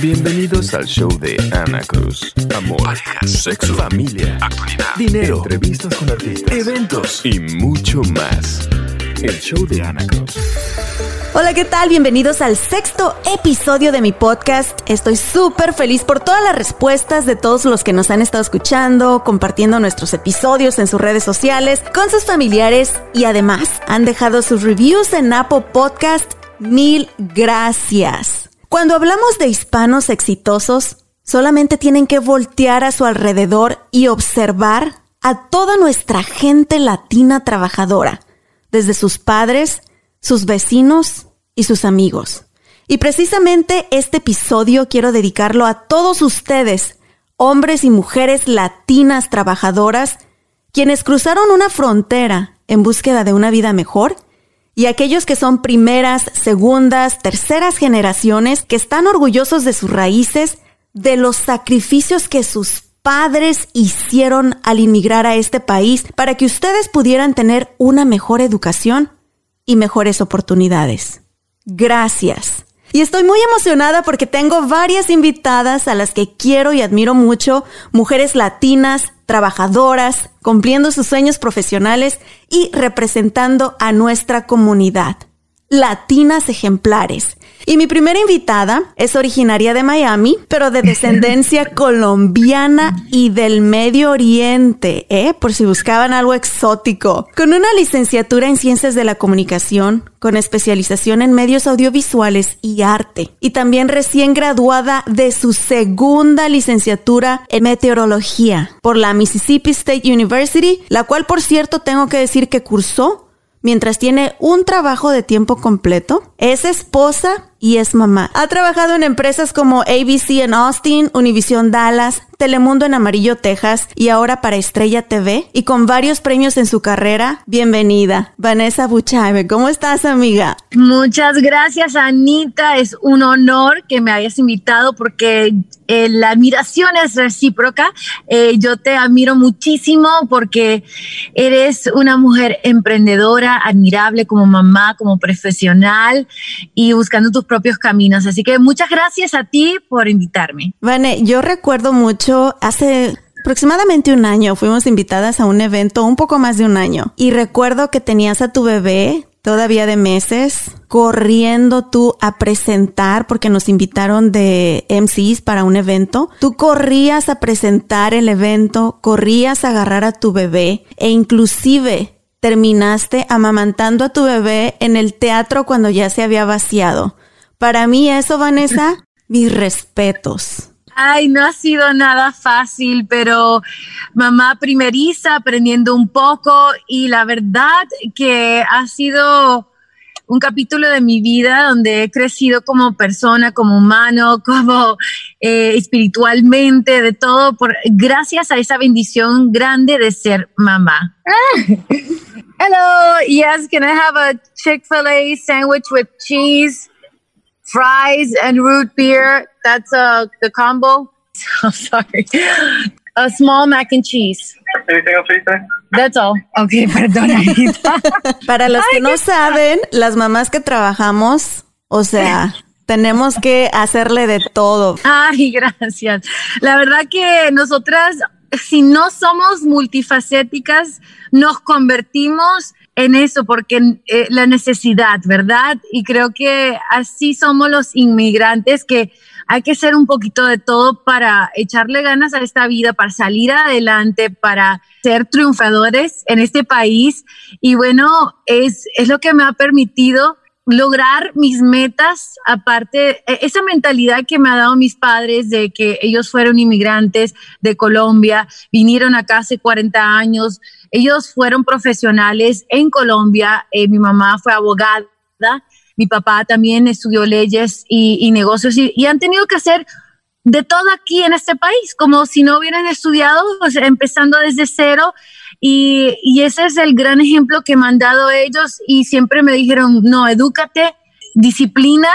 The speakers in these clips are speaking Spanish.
Bienvenidos al show de Ana Cruz. Amor, parejas, sexo, familia, actualidad, dinero, entrevistas con artistas, eventos y mucho más. El show de Ana Cruz. Hola, ¿qué tal? Bienvenidos al sexto episodio de mi podcast. Estoy súper feliz por todas las respuestas de todos los que nos han estado escuchando, compartiendo nuestros episodios en sus redes sociales, con sus familiares y además han dejado sus reviews en Apple Podcast. Mil gracias. Cuando hablamos de hispanos exitosos, solamente tienen que voltear a su alrededor y observar a toda nuestra gente latina trabajadora, desde sus padres, sus vecinos y sus amigos. Y precisamente este episodio quiero dedicarlo a todos ustedes, hombres y mujeres latinas trabajadoras, quienes cruzaron una frontera en búsqueda de una vida mejor, y aquellos que son primeras, segundas, terceras generaciones, que están orgullosos de sus raíces, de los sacrificios que sus padres hicieron al inmigrar a este país para que ustedes pudieran tener una mejor educación y mejores oportunidades. Gracias. Y estoy muy emocionada porque tengo varias invitadas a las que quiero y admiro mucho, mujeres latinas, trabajadoras, cumpliendo sus sueños profesionales y representando a nuestra comunidad. Latinas ejemplares. Y mi primera invitada es originaria de Miami, pero de descendencia colombiana y del Medio Oriente, ¿eh? Por si buscaban algo exótico. Con una licenciatura en Ciencias de la Comunicación, con especialización en medios audiovisuales y arte. Y también recién graduada de su segunda licenciatura en meteorología por la Mississippi State University, la cual por cierto tengo que decir que cursó mientras tiene un trabajo de tiempo completo, es esposa y es mamá. Ha trabajado en empresas como ABC en Austin, Univision Dallas, Telemundo en Amarillo, Texas y ahora para Estrella TV y con varios premios en su carrera. Bienvenida, Vanessa Buchave. ¿Cómo estás, amiga? Muchas gracias, Anita. Es un honor que me hayas invitado porque eh, la admiración es recíproca. Eh, yo te admiro muchísimo porque eres una mujer emprendedora, admirable como mamá, como profesional y buscando tus propios caminos. Así que muchas gracias a ti por invitarme. Vane, yo recuerdo mucho hace aproximadamente un año fuimos invitadas a un evento, un poco más de un año, y recuerdo que tenías a tu bebé todavía de meses, corriendo tú a presentar, porque nos invitaron de MCs para un evento. Tú corrías a presentar el evento, corrías a agarrar a tu bebé e inclusive terminaste amamantando a tu bebé en el teatro cuando ya se había vaciado. Para mí eso, Vanessa, mis respetos. Ay, no ha sido nada fácil, pero mamá primeriza, aprendiendo un poco y la verdad que ha sido un capítulo de mi vida donde he crecido como persona, como humano, como eh, espiritualmente, de todo, por, gracias a esa bendición grande de ser mamá. Hello, yes, can I have a Chick-fil-A sandwich with cheese? Fries and root beer. That's uh, the combo. I'm sorry. A small mac and cheese. Anything else you say? That's all. Okay, perdona. Para los que no saben, las mamás que trabajamos, o sea, tenemos que hacerle de todo. Ay, gracias. La verdad que nosotras, si no somos multifacéticas, nos convertimos en eso, porque eh, la necesidad, ¿verdad? Y creo que así somos los inmigrantes, que hay que ser un poquito de todo para echarle ganas a esta vida, para salir adelante, para ser triunfadores en este país. Y bueno, es, es lo que me ha permitido lograr mis metas, aparte, e, esa mentalidad que me ha dado mis padres de que ellos fueron inmigrantes de Colombia, vinieron acá hace 40 años, Ellos fueron profesionales en Colombia, eh, mi mamá fue abogada, mi papá también estudió leyes y, negocios y, han tenido que hacer de todo aquí en este país, como si no hubieran estudiado, empezando desde cero. Y, y, ese es el gran ejemplo que me han dado ellos y siempre me dijeron, no, edúcate, disciplina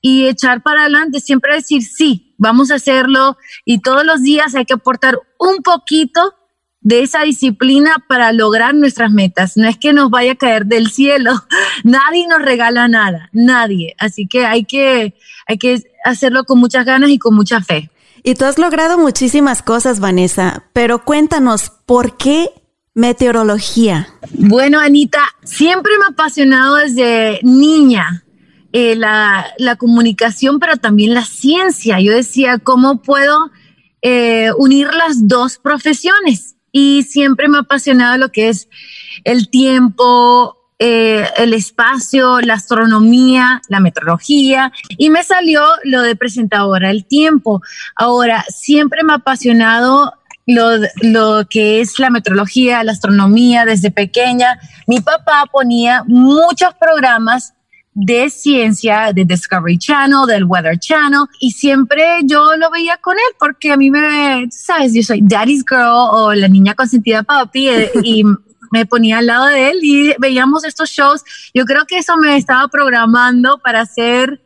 y echar para adelante, siempre decir sí, vamos a hacerlo y todos los días hay que aportar un poquito de esa disciplina para lograr nuestras metas. No es que nos vaya a caer del cielo, nadie nos regala nada, nadie. Así que hay que, hay que hacerlo con muchas ganas y con mucha fe. Y tú has logrado muchísimas cosas, Vanessa, pero cuéntanos, ¿por qué meteorología? Bueno, Anita, siempre me ha apasionado desde niña. Eh, la, la, comunicación, pero también la ciencia. Yo decía, ¿cómo puedo eh, unir las dos profesiones? Y siempre me ha apasionado lo que es el tiempo, eh, el espacio, la astronomía, la meteorología, y me salió lo de presentadora, el tiempo. Ahora, siempre me ha apasionado lo, lo, que es la meteorología, la astronomía desde pequeña. Mi papá ponía muchos programas de ciencia, de Discovery Channel, del Weather Channel, y siempre yo lo veía con él porque a mí me, sabes, yo soy Daddy's Girl o la niña consentida papi eh, y me ponía al lado de él y veíamos estos shows. Yo creo que eso me estaba programando para ser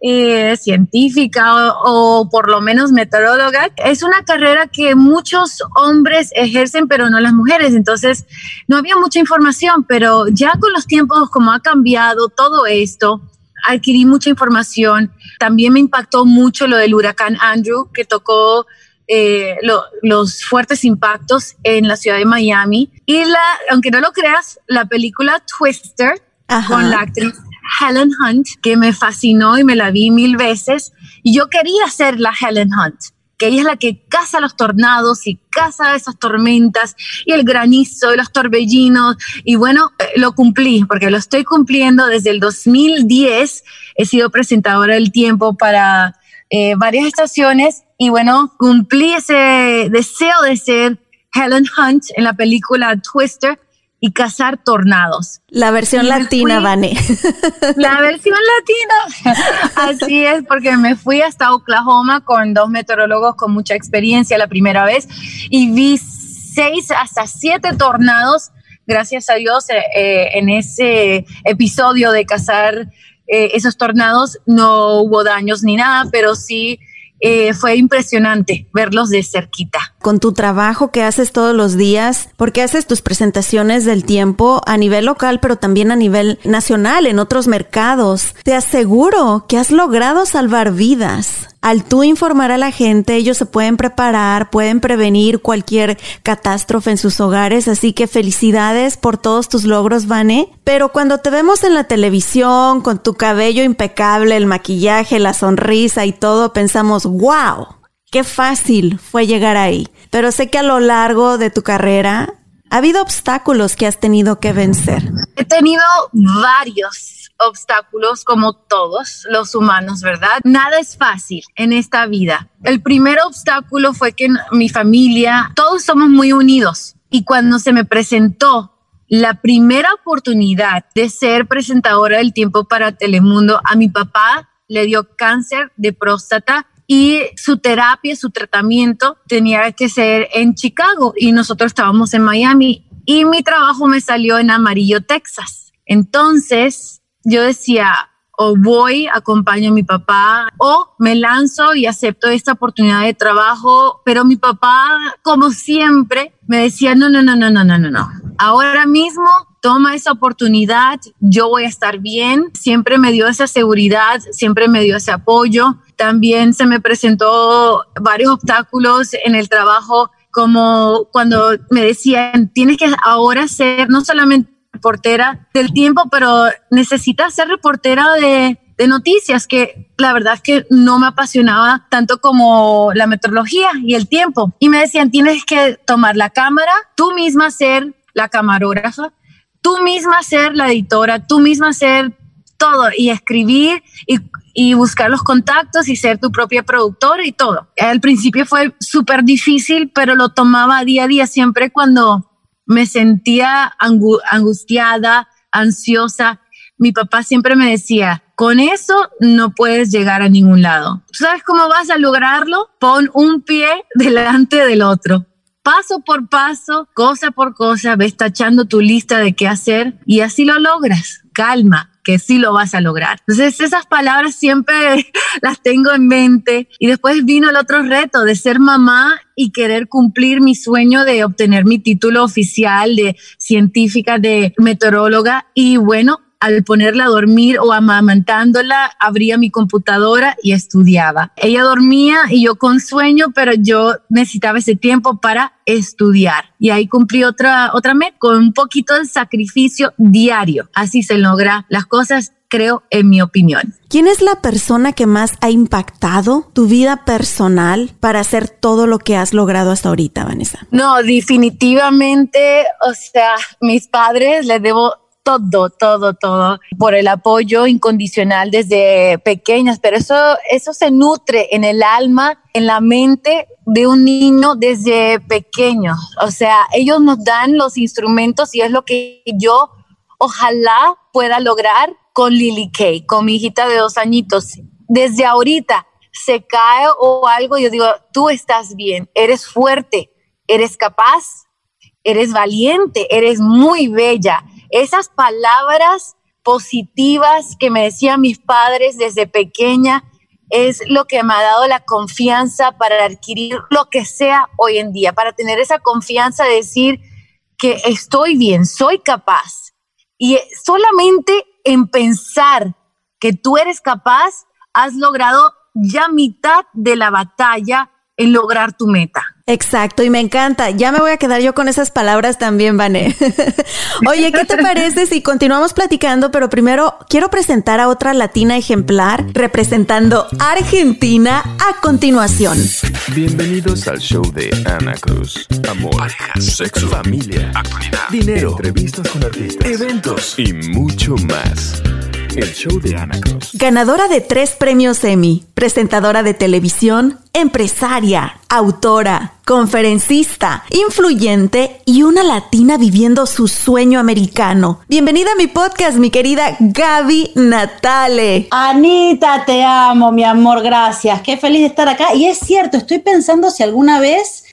eh, científica o, por lo menos meteoróloga. Es una carrera que muchos hombres ejercen, pero no las mujeres. Entonces, no había mucha información, pero ya con los tiempos, como ha cambiado todo esto, adquirí mucha información. También me impactó mucho lo del huracán Andrew, que tocó eh, los fuertes impactos en la ciudad de Miami. Y la, aunque no lo creas, la película Twister, con la actriz Helen Hunt, que me fascinó y me la vi mil veces. Y yo quería ser la Helen Hunt, que ella es la que caza los tornados y caza esas tormentas y el granizo y los torbellinos. Y bueno, eh, lo cumplí, porque lo estoy cumpliendo desde el 2010. He sido presentadora del tiempo para eh, varias estaciones y bueno, cumplí ese deseo de ser Helen Hunt en la película Twister y cazar tornados. La versión latina, Vane. La versión latina. Así es, porque me fui hasta Oklahoma con dos meteorólogos con mucha experiencia la primera vez y vi seis hasta siete tornados, gracias a Dios, eh, eh, en ese episodio de cazar eh, esos tornados no hubo daños ni nada, pero sí eh, fue impresionante verlos de cerquita. Con tu trabajo que haces todos los días, porque haces tus presentaciones del tiempo a nivel local, pero también a nivel nacional, en otros mercados, te aseguro que has logrado salvar vidas. Al tú informar a la gente, ellos se pueden preparar, pueden prevenir cualquier catástrofe en sus hogares, así que felicidades por todos tus logros, Vane. Pero cuando te vemos en la televisión, con tu cabello impecable, el maquillaje, la sonrisa y todo, pensamos, wow, qué fácil fue llegar ahí. Pero sé que a lo largo de tu carrera ha habido obstáculos que has tenido que vencer. He tenido varios obstáculos como todos los humanos, ¿verdad? Nada es fácil en esta vida. El primer obstáculo fue que mi familia, todos somos muy unidos y cuando se me presentó la primera oportunidad de ser presentadora del tiempo para Telemundo, a mi papá le dio cáncer de próstata y su terapia, su tratamiento tenía que ser en Chicago y nosotros estábamos en Miami y mi trabajo me salió en Amarillo, Texas. Entonces, yo decía, o voy, acompaño a mi papá, o me lanzo y acepto esta oportunidad de trabajo, pero mi papá, como siempre, me decía, no, no, no, no, no, no, no, no. Ahora mismo toma esa oportunidad, yo voy a estar bien. Siempre me dio esa seguridad, siempre me dio ese apoyo. También se me presentó varios obstáculos en el trabajo, como cuando me decían, tienes que ahora ser no solamente reportera del tiempo, pero necesita ser reportera de, noticias, que la verdad es que no me apasionaba tanto como la meteorología y el tiempo. Y me decían, tienes que tomar la cámara, tú misma ser la camarógrafa, tú misma ser la editora, tú misma ser todo y escribir y, y buscar los contactos y ser tu propia productora y todo. Al principio fue súper difícil, pero lo tomaba día a día siempre cuando me sentía angustiada, ansiosa. Mi papá siempre me decía, con eso no puedes llegar a ningún lado. ¿Sabes cómo vas a lograrlo? Pon un pie delante del otro. Paso por paso, cosa por cosa, ves tachando tu lista de qué hacer y así lo logras. Calma, que sí lo vas a lograr. Entonces esas palabras siempre las tengo en mente y después vino el otro reto de ser mamá y querer cumplir mi sueño de obtener mi título oficial de científica, de meteoróloga y bueno, al ponerla a dormir o amamantándola, abría mi computadora y estudiaba. Ella dormía y yo con sueño, pero yo necesitaba ese tiempo para estudiar. Y ahí cumplí otra, otra meta con un poquito de sacrificio diario. Así se logra las cosas creo, en mi opinión. ¿Quién es la persona que más ha impactado tu vida personal para hacer todo lo que has logrado hasta ahorita, Vanessa? No, definitivamente, o sea, mis padres les debo todo, todo, todo, por el apoyo incondicional desde pequeñas, pero eso, eso se nutre en el alma, en la mente de un niño desde pequeño. O sea, ellos nos dan los instrumentos y es lo que yo ojalá pueda lograr con Lily Kay, con mi hijita de dos añitos. Desde ahorita se cae o algo, yo digo, tú estás bien, eres fuerte, eres capaz, eres valiente, eres muy bella esas palabras positivas que me decían mis padres desde pequeña es lo que me ha dado la confianza para adquirir lo que sea hoy en día, para tener esa confianza de decir que estoy bien, soy capaz. Y solamente en pensar que tú eres capaz, has logrado ya mitad de la batalla en lograr tu meta. Exacto, y me encanta. Ya me voy a quedar yo con esas palabras también, Vané. Oye, ¿qué te parece si continuamos platicando? Pero primero quiero presentar a otra latina ejemplar representando Argentina a continuación. Bienvenidos al show de Ana Cruz. Amor, sexo, familia, actualidad, dinero, entrevistas con artistas, eventos y mucho más. El show de Ana Cruz. Ganadora de tres premios Emmy, presentadora de televisión, empresaria, autora, conferencista, influyente y una latina viviendo su sueño americano. Bienvenida a mi podcast, mi querida Gaby Natale. Anita, te amo, mi amor, gracias. Qué feliz de estar acá. Y es cierto, estoy pensando si alguna vez,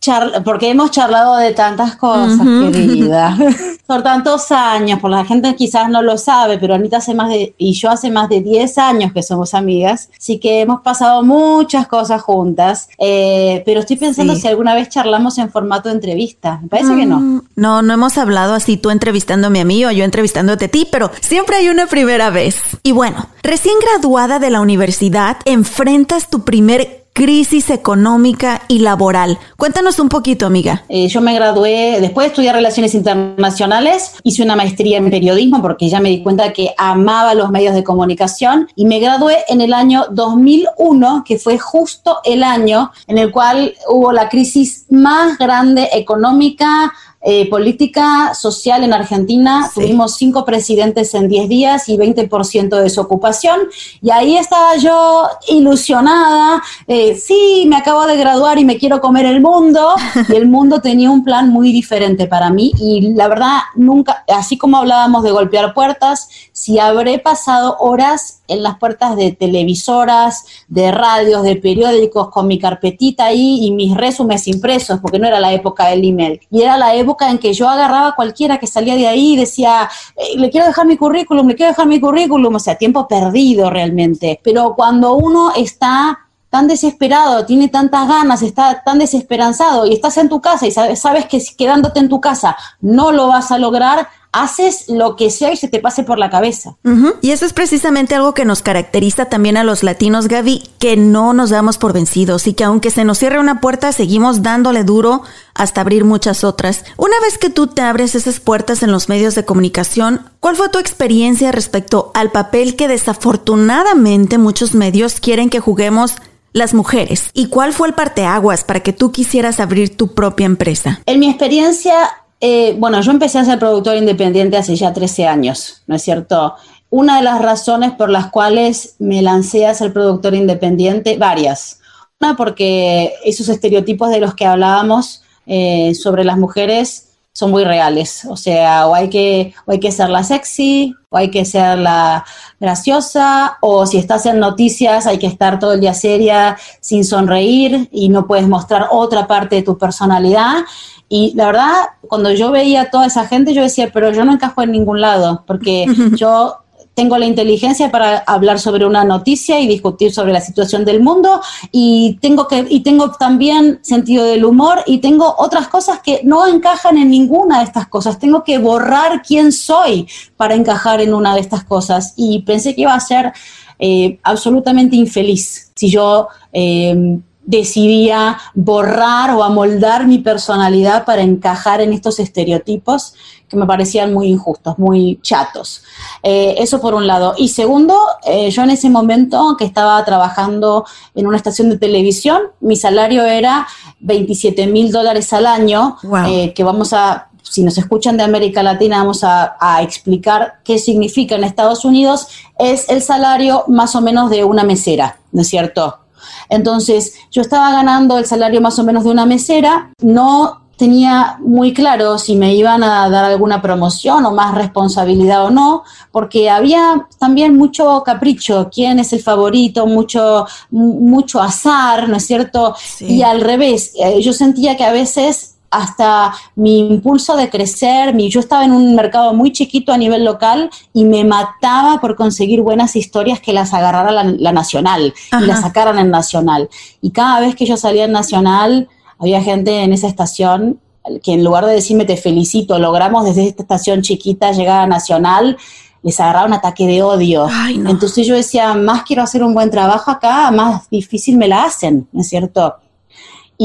porque hemos charlado de tantas cosas, querida, por tantos años, por la gente quizás no lo sabe, pero Anita hace más de, y yo hace más de 10 años que somos amigas, así que hemos pasado muchas cosas juntas, eh, pero estoy pensando si alguna vez charlamos en formato de entrevista. Me parece que no. Mm, no, no hemos hablado así tú entrevistándome a mí o yo entrevistándote a ti, pero siempre hay una primera vez. Y bueno, recién graduada de la universidad, enfrentas tu primer crisis económica y laboral. Cuéntanos un poquito, amiga. Eh, yo me gradué, después de estudiar Relaciones Internacionales, hice una maestría en periodismo porque ya me di cuenta que amaba los medios de comunicación y me gradué en el año 2001, que fue justo el año en el cual hubo la crisis más grande económica, eh, política social en Argentina. Tuvimos cinco presidentes en 10 días y 20% de desocupación. Y ahí estaba yo ilusionada. Eh, sí, me acabo de graduar y me quiero comer el mundo. Y el mundo tenía un plan muy diferente para mí. Y la verdad, nunca, así como hablábamos de golpear puertas, si habré pasado horas en las puertas de televisoras, de radios, de periódicos, con mi carpetita ahí y mis resúmenes impresos, porque no era la época del email. Y era la época en que yo agarraba cualquiera que salía de ahí y decía, eh, le quiero dejar mi currículum, le quiero dejar mi currículum, o sea, tiempo perdido realmente. Pero cuando uno está tan desesperado, tiene tantas ganas, está tan desesperanzado y estás en tu casa y sabes, sabes que quedándote en tu casa no lo vas a lograr, haces lo que sea y se te pase por la cabeza. Y eso es precisamente algo que nos caracteriza también a los latinos, Gaby, que no nos damos por vencidos y que aunque se nos cierre una puerta, seguimos dándole duro hasta abrir muchas otras. Una vez que tú te abres esas puertas en los medios de comunicación, ¿cuál fue tu experiencia respecto al papel que desafortunadamente muchos medios quieren que juguemos las mujeres. ¿Y cuál fue el parteaguas para que tú quisieras abrir tu propia empresa? En mi experiencia, eh, bueno, yo empecé a ser productor independiente hace ya 13 años, ¿no es cierto? Una de las razones por las cuales me lancé a ser productor independiente, varias. Una, porque esos estereotipos de los que hablábamos eh, sobre las mujeres son muy reales. O sea, o hay que, o hay que ser la sexy, o hay que ser la graciosa, o si estás en noticias hay que estar todo el día seria, sin sonreír y no puedes mostrar otra parte de tu personalidad. Y la verdad, cuando yo veía a toda esa gente, yo decía, pero yo no encajo en ningún lado, porque yo tengo la inteligencia para hablar sobre una noticia y discutir sobre la situación del mundo y tengo que y tengo también sentido del humor y tengo otras cosas que no encajan en ninguna de estas cosas. Tengo que borrar quién soy para encajar en una de estas cosas y pensé que iba a ser eh, absolutamente infeliz si yo eh, decidía borrar o amoldar mi personalidad para encajar en estos estereotipos que me parecían muy injustos, muy chatos. Eh, eso por un lado. Y segundo, eh, yo en ese momento que estaba trabajando en una estación de televisión, mi salario era 27 mil dólares al año, eh, que vamos a si nos escuchan de América Latina, vamos a, a, explicar qué significa en Estados Unidos, es el salario más o menos de una mesera, ¿no es cierto? Entonces, yo estaba ganando el salario más o menos de una mesera, no tenía muy claro si me iban a dar alguna promoción o más responsabilidad o no, porque había también mucho capricho, quién es el favorito, mucho, mucho azar, ¿no es cierto? Sí. Y al revés, eh, yo sentía que a veces hasta mi impulso de crecer, mi, yo estaba en un mercado muy chiquito a nivel local y me mataba por conseguir buenas historias que las agarrara la, la nacional Ajá. y las sacaran en nacional. Y cada vez que yo salía en nacional, había gente en esa estación que en lugar de decirme te felicito, logramos desde esta estación chiquita llegar a nacional, les agarraba un ataque de odio. Ay, no. Entonces yo decía, más quiero hacer un buen trabajo acá, más difícil me la hacen, ¿no es cierto?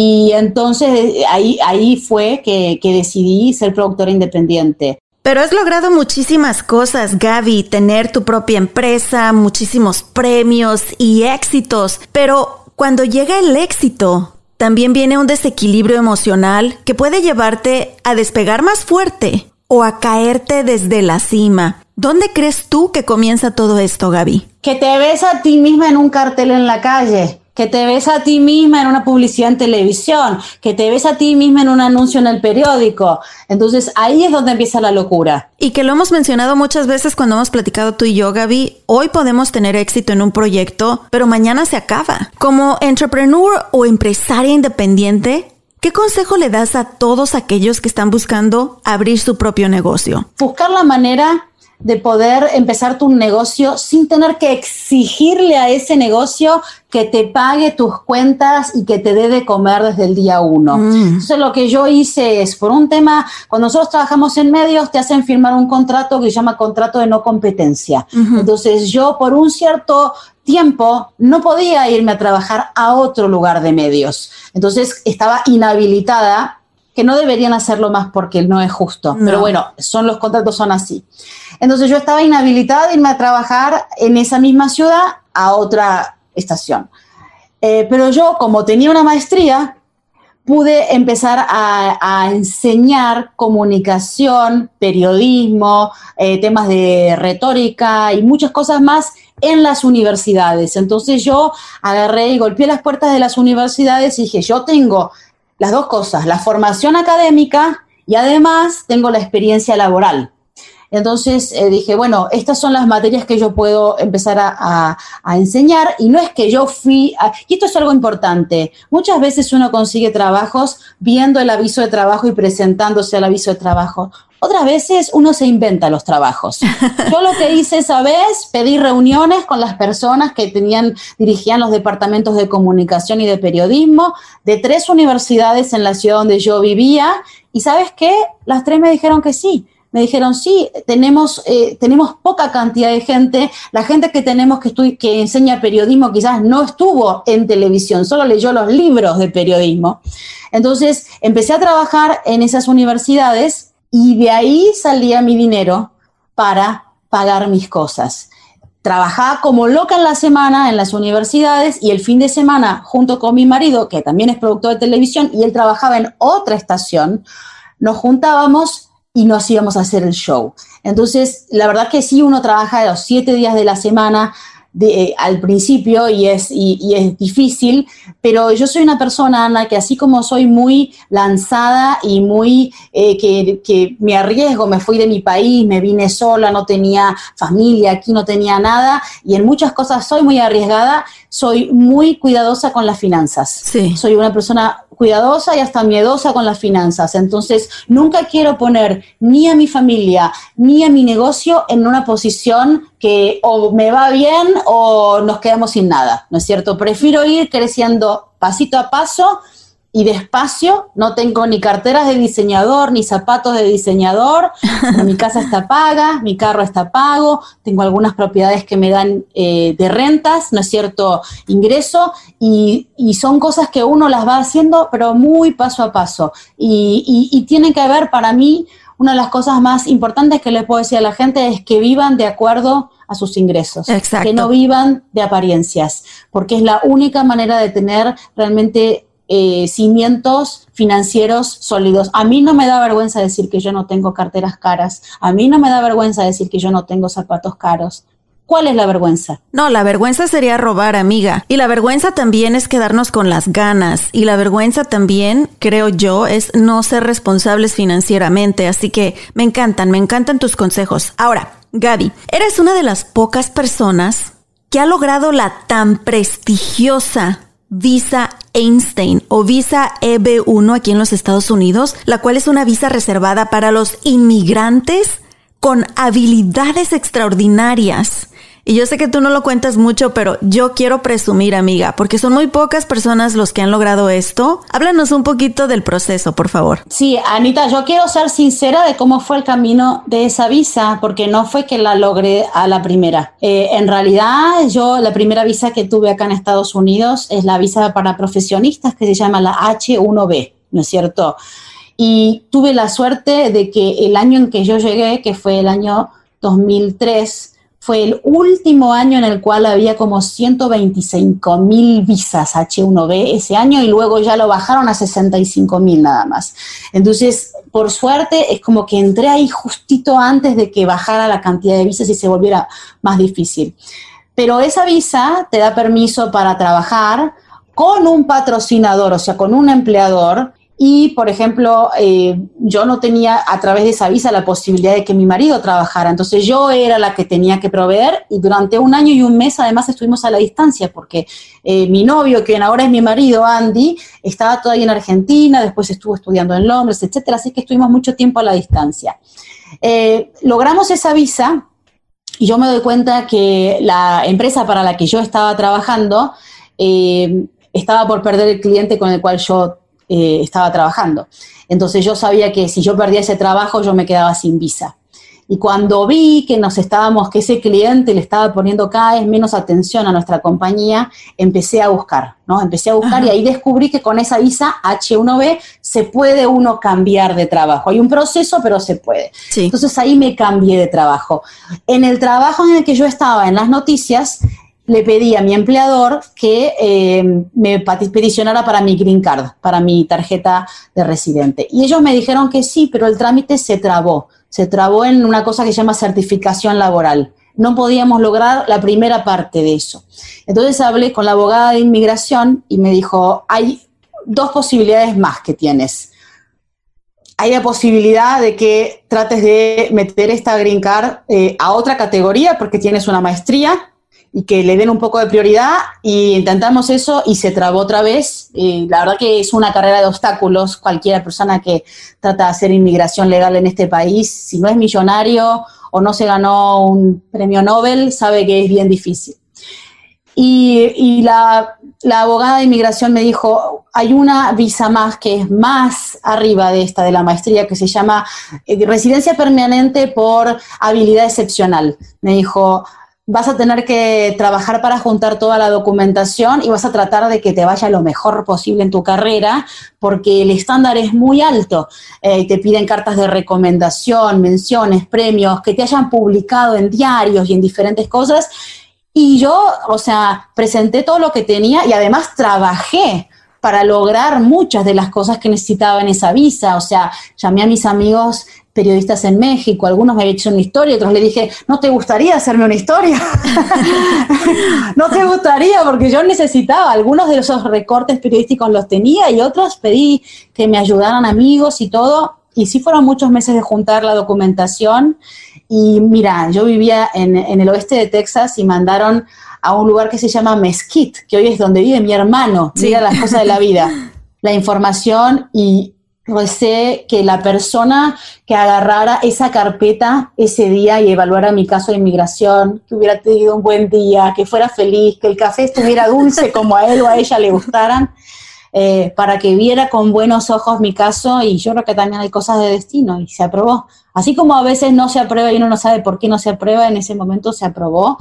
Y entonces ahí, ahí fue que, que decidí ser productora independiente. Pero has logrado muchísimas cosas, Gaby, tener tu propia empresa, muchísimos premios y éxitos. Pero cuando llega el éxito, también viene un desequilibrio emocional que puede llevarte a despegar más fuerte o a caerte desde la cima. ¿Dónde crees tú que comienza todo esto, Gaby? Que te ves a ti misma en un cartel en la calle que te ves a ti misma en una publicidad en televisión, que te ves a ti misma en un anuncio en el periódico. Entonces ahí es donde empieza la locura. Y que lo hemos mencionado muchas veces cuando hemos platicado tú y yo, Gaby. Hoy podemos tener éxito en un proyecto, pero mañana se acaba. Como entrepreneur o empresaria independiente, ¿Qué consejo le das a todos aquellos que están buscando abrir su propio negocio? Buscar la manera de poder empezar tu negocio sin tener que exigirle a ese negocio que te pague tus cuentas y que te dé de comer desde el día uno. Mm. Entonces lo que yo hice es, por un tema, cuando nosotros trabajamos en medios, te hacen firmar un contrato que se llama contrato de no competencia. Uh -huh. Entonces yo por un cierto tiempo no podía irme a trabajar a otro lugar de medios. Entonces estaba inhabilitada que no deberían hacerlo más porque no es justo. No. Pero bueno, son los contratos son así. Entonces yo estaba inhabilitada de irme a trabajar en esa misma ciudad a otra estación. Eh, pero yo, como tenía una maestría, pude empezar a, a enseñar comunicación, periodismo, eh, temas de retórica y muchas cosas más en las universidades. Entonces yo agarré y golpeé las puertas de las universidades y dije, yo tengo las dos cosas, la formación académica y además tengo la experiencia laboral. Entonces eh, dije, bueno, estas son las materias que yo puedo empezar a, a, a enseñar y no es que yo fui, a, y esto es algo importante, muchas veces uno consigue trabajos viendo el aviso de trabajo y presentándose al aviso de trabajo. Otras veces uno se inventa los trabajos. Yo lo que hice esa vez, pedí reuniones con las personas que tenían, dirigían los departamentos de comunicación y de periodismo de tres universidades en la ciudad donde yo vivía. Y sabes qué? Las tres me dijeron que sí me dijeron, sí, tenemos, eh, tenemos poca cantidad de gente, la gente que tenemos que, que enseña periodismo quizás no estuvo en televisión, solo leyó los libros de periodismo. Entonces empecé a trabajar en esas universidades y de ahí salía mi dinero para pagar mis cosas. Trabajaba como loca en la semana en las universidades y el fin de semana, junto con mi marido, que también es productor de televisión, y él trabajaba en otra estación, nos juntábamos y nos íbamos a hacer el show. Entonces, la verdad que sí, uno trabaja los siete días de la semana, de, al principio y es, y, es difícil, pero yo soy una persona, Ana, que así como soy muy lanzada y muy eh, que, que, me arriesgo, me fui de mi país, me vine sola, no tenía familia, aquí no tenía nada, y en muchas cosas soy muy arriesgada, soy muy cuidadosa con las finanzas. Sí. Soy una persona cuidadosa y hasta miedosa con las finanzas. Entonces, nunca quiero poner ni a mi familia ni a mi negocio en una posición que o me va bien o nos quedamos sin nada, ¿no es cierto? Prefiero ir creciendo pasito a paso y despacio, no tengo ni carteras de diseñador, ni zapatos de diseñador, mi casa está paga, mi carro está pago, tengo algunas propiedades que me dan eh, de rentas, ¿no es cierto?, ingreso, y, y, son cosas que uno las va haciendo, pero muy paso a paso. Y, y, y tiene que ver para mí, una de las cosas más importantes que le puedo decir a la gente es que vivan de acuerdo a sus ingresos, Exacto. que no vivan de apariencias, porque es la única manera de tener realmente eh, cimientos financieros sólidos. A mí no me da vergüenza decir que yo no tengo carteras caras. A mí no me da vergüenza decir que yo no tengo zapatos caros. ¿Cuál es la vergüenza? No, la vergüenza sería robar, amiga. Y la vergüenza también es quedarnos con las ganas. Y la vergüenza también, creo yo, es no ser responsables financieramente. Así que me encantan, me encantan tus consejos. Ahora, Gaby, eres una de las pocas personas que ha logrado la tan prestigiosa visa Einstein o visa EB1 aquí en los Estados Unidos, la cual es una visa reservada para los inmigrantes con habilidades extraordinarias. Y yo sé que tú no lo cuentas mucho, pero yo quiero presumir, amiga, porque son muy pocas personas los que han logrado esto. Háblanos un poquito del proceso, por favor. Sí, Anita, yo quiero ser sincera de cómo fue el camino de esa visa, porque no fue que la logré a la primera. Eh, en realidad, yo la primera visa que tuve acá en Estados Unidos es la visa para profesionistas que se llama la H1B, ¿no es cierto? Y tuve la suerte de que el año en que yo llegué, que fue el año 2003, fue el último año en el cual había como 125 mil visas H1B ese año y luego ya lo bajaron a 65 mil nada más. Entonces, por suerte, es como que entré ahí justito antes de que bajara la cantidad de visas y se volviera más difícil. Pero esa visa te da permiso para trabajar con un patrocinador, o sea, con un empleador y, por ejemplo, eh, yo no tenía a través de esa visa la posibilidad de que mi marido trabajara. Entonces yo era la que tenía que proveer y durante un año y un mes además estuvimos a la distancia porque eh, mi novio, quien ahora es mi marido, Andy, estaba todavía en Argentina, después estuvo estudiando en Londres, etcétera. Así que estuvimos mucho tiempo a la distancia. Eh, logramos esa visa y yo me doy cuenta que la empresa para la que yo estaba trabajando estaba por perder el cliente con el cual yo eh, estaba trabajando. Entonces yo sabía que si yo perdía ese trabajo, yo me quedaba sin visa. Y cuando vi que nos estábamos, que ese cliente le estaba poniendo cada vez menos atención a nuestra compañía, empecé a buscar, ¿no? Empecé a buscar Ajá. y ahí descubrí que con esa visa H1B se puede uno cambiar de trabajo. Hay un proceso, pero se puede. Sí. Entonces ahí me cambié de trabajo. En el trabajo en el que yo estaba, en las noticias, le pedí a mi empleador que eh, me peticionara para mi green card, para mi tarjeta de residente. Y ellos me dijeron que sí, pero el trámite se trabó. Se trabó en una cosa que se llama certificación laboral. No podíamos lograr la primera parte de eso. Entonces hablé con la abogada de inmigración y me dijo, hay dos posibilidades más que tienes. Hay la posibilidad de que trates de meter esta green card eh, a otra categoría porque tienes una maestría que le den un poco de prioridad y intentamos eso y se trabó otra vez. Y la verdad que es una carrera de obstáculos. Cualquier persona que trata de hacer inmigración legal en este país, si no es millonario o no se ganó un premio Nobel, sabe que es bien difícil. Y, y la, la, abogada de inmigración me dijo, hay una visa más que es más arriba de esta, de la maestría, que se llama eh, residencia permanente por habilidad excepcional. Me dijo, vas a tener que trabajar para juntar toda la documentación y vas a tratar de que te vaya lo mejor posible en tu carrera, porque el estándar es muy alto. Eh, te piden cartas de recomendación, menciones, premios, que te hayan publicado en diarios y en diferentes cosas. Y yo, o sea, presenté todo lo que tenía y además trabajé para lograr muchas de las cosas que necesitaba en esa visa. O sea, llamé a mis amigos periodistas en México, algunos me habían hecho una historia, otros le dije, ¿no te gustaría hacerme una historia? no te gustaría, porque yo necesitaba, algunos de esos recortes periodísticos los tenía y otros pedí que me ayudaran amigos y todo, y sí fueron muchos meses de juntar la documentación. Y mira, yo vivía en, el oeste de Texas y mandaron a un lugar que se llama Mesquite, que hoy es donde vive mi hermano. Mira las cosas de la vida. La información y recé que la persona que agarrara esa carpeta ese día y evaluara mi caso de inmigración, que hubiera tenido un buen día, que fuera feliz, que el café estuviera dulce como a él o a ella le gustaran, eh, para que viera con buenos ojos mi caso y yo creo que también hay cosas de destino y se aprobó. Así como a veces no se aprueba y uno no sabe por qué no se aprueba, en ese momento se aprobó.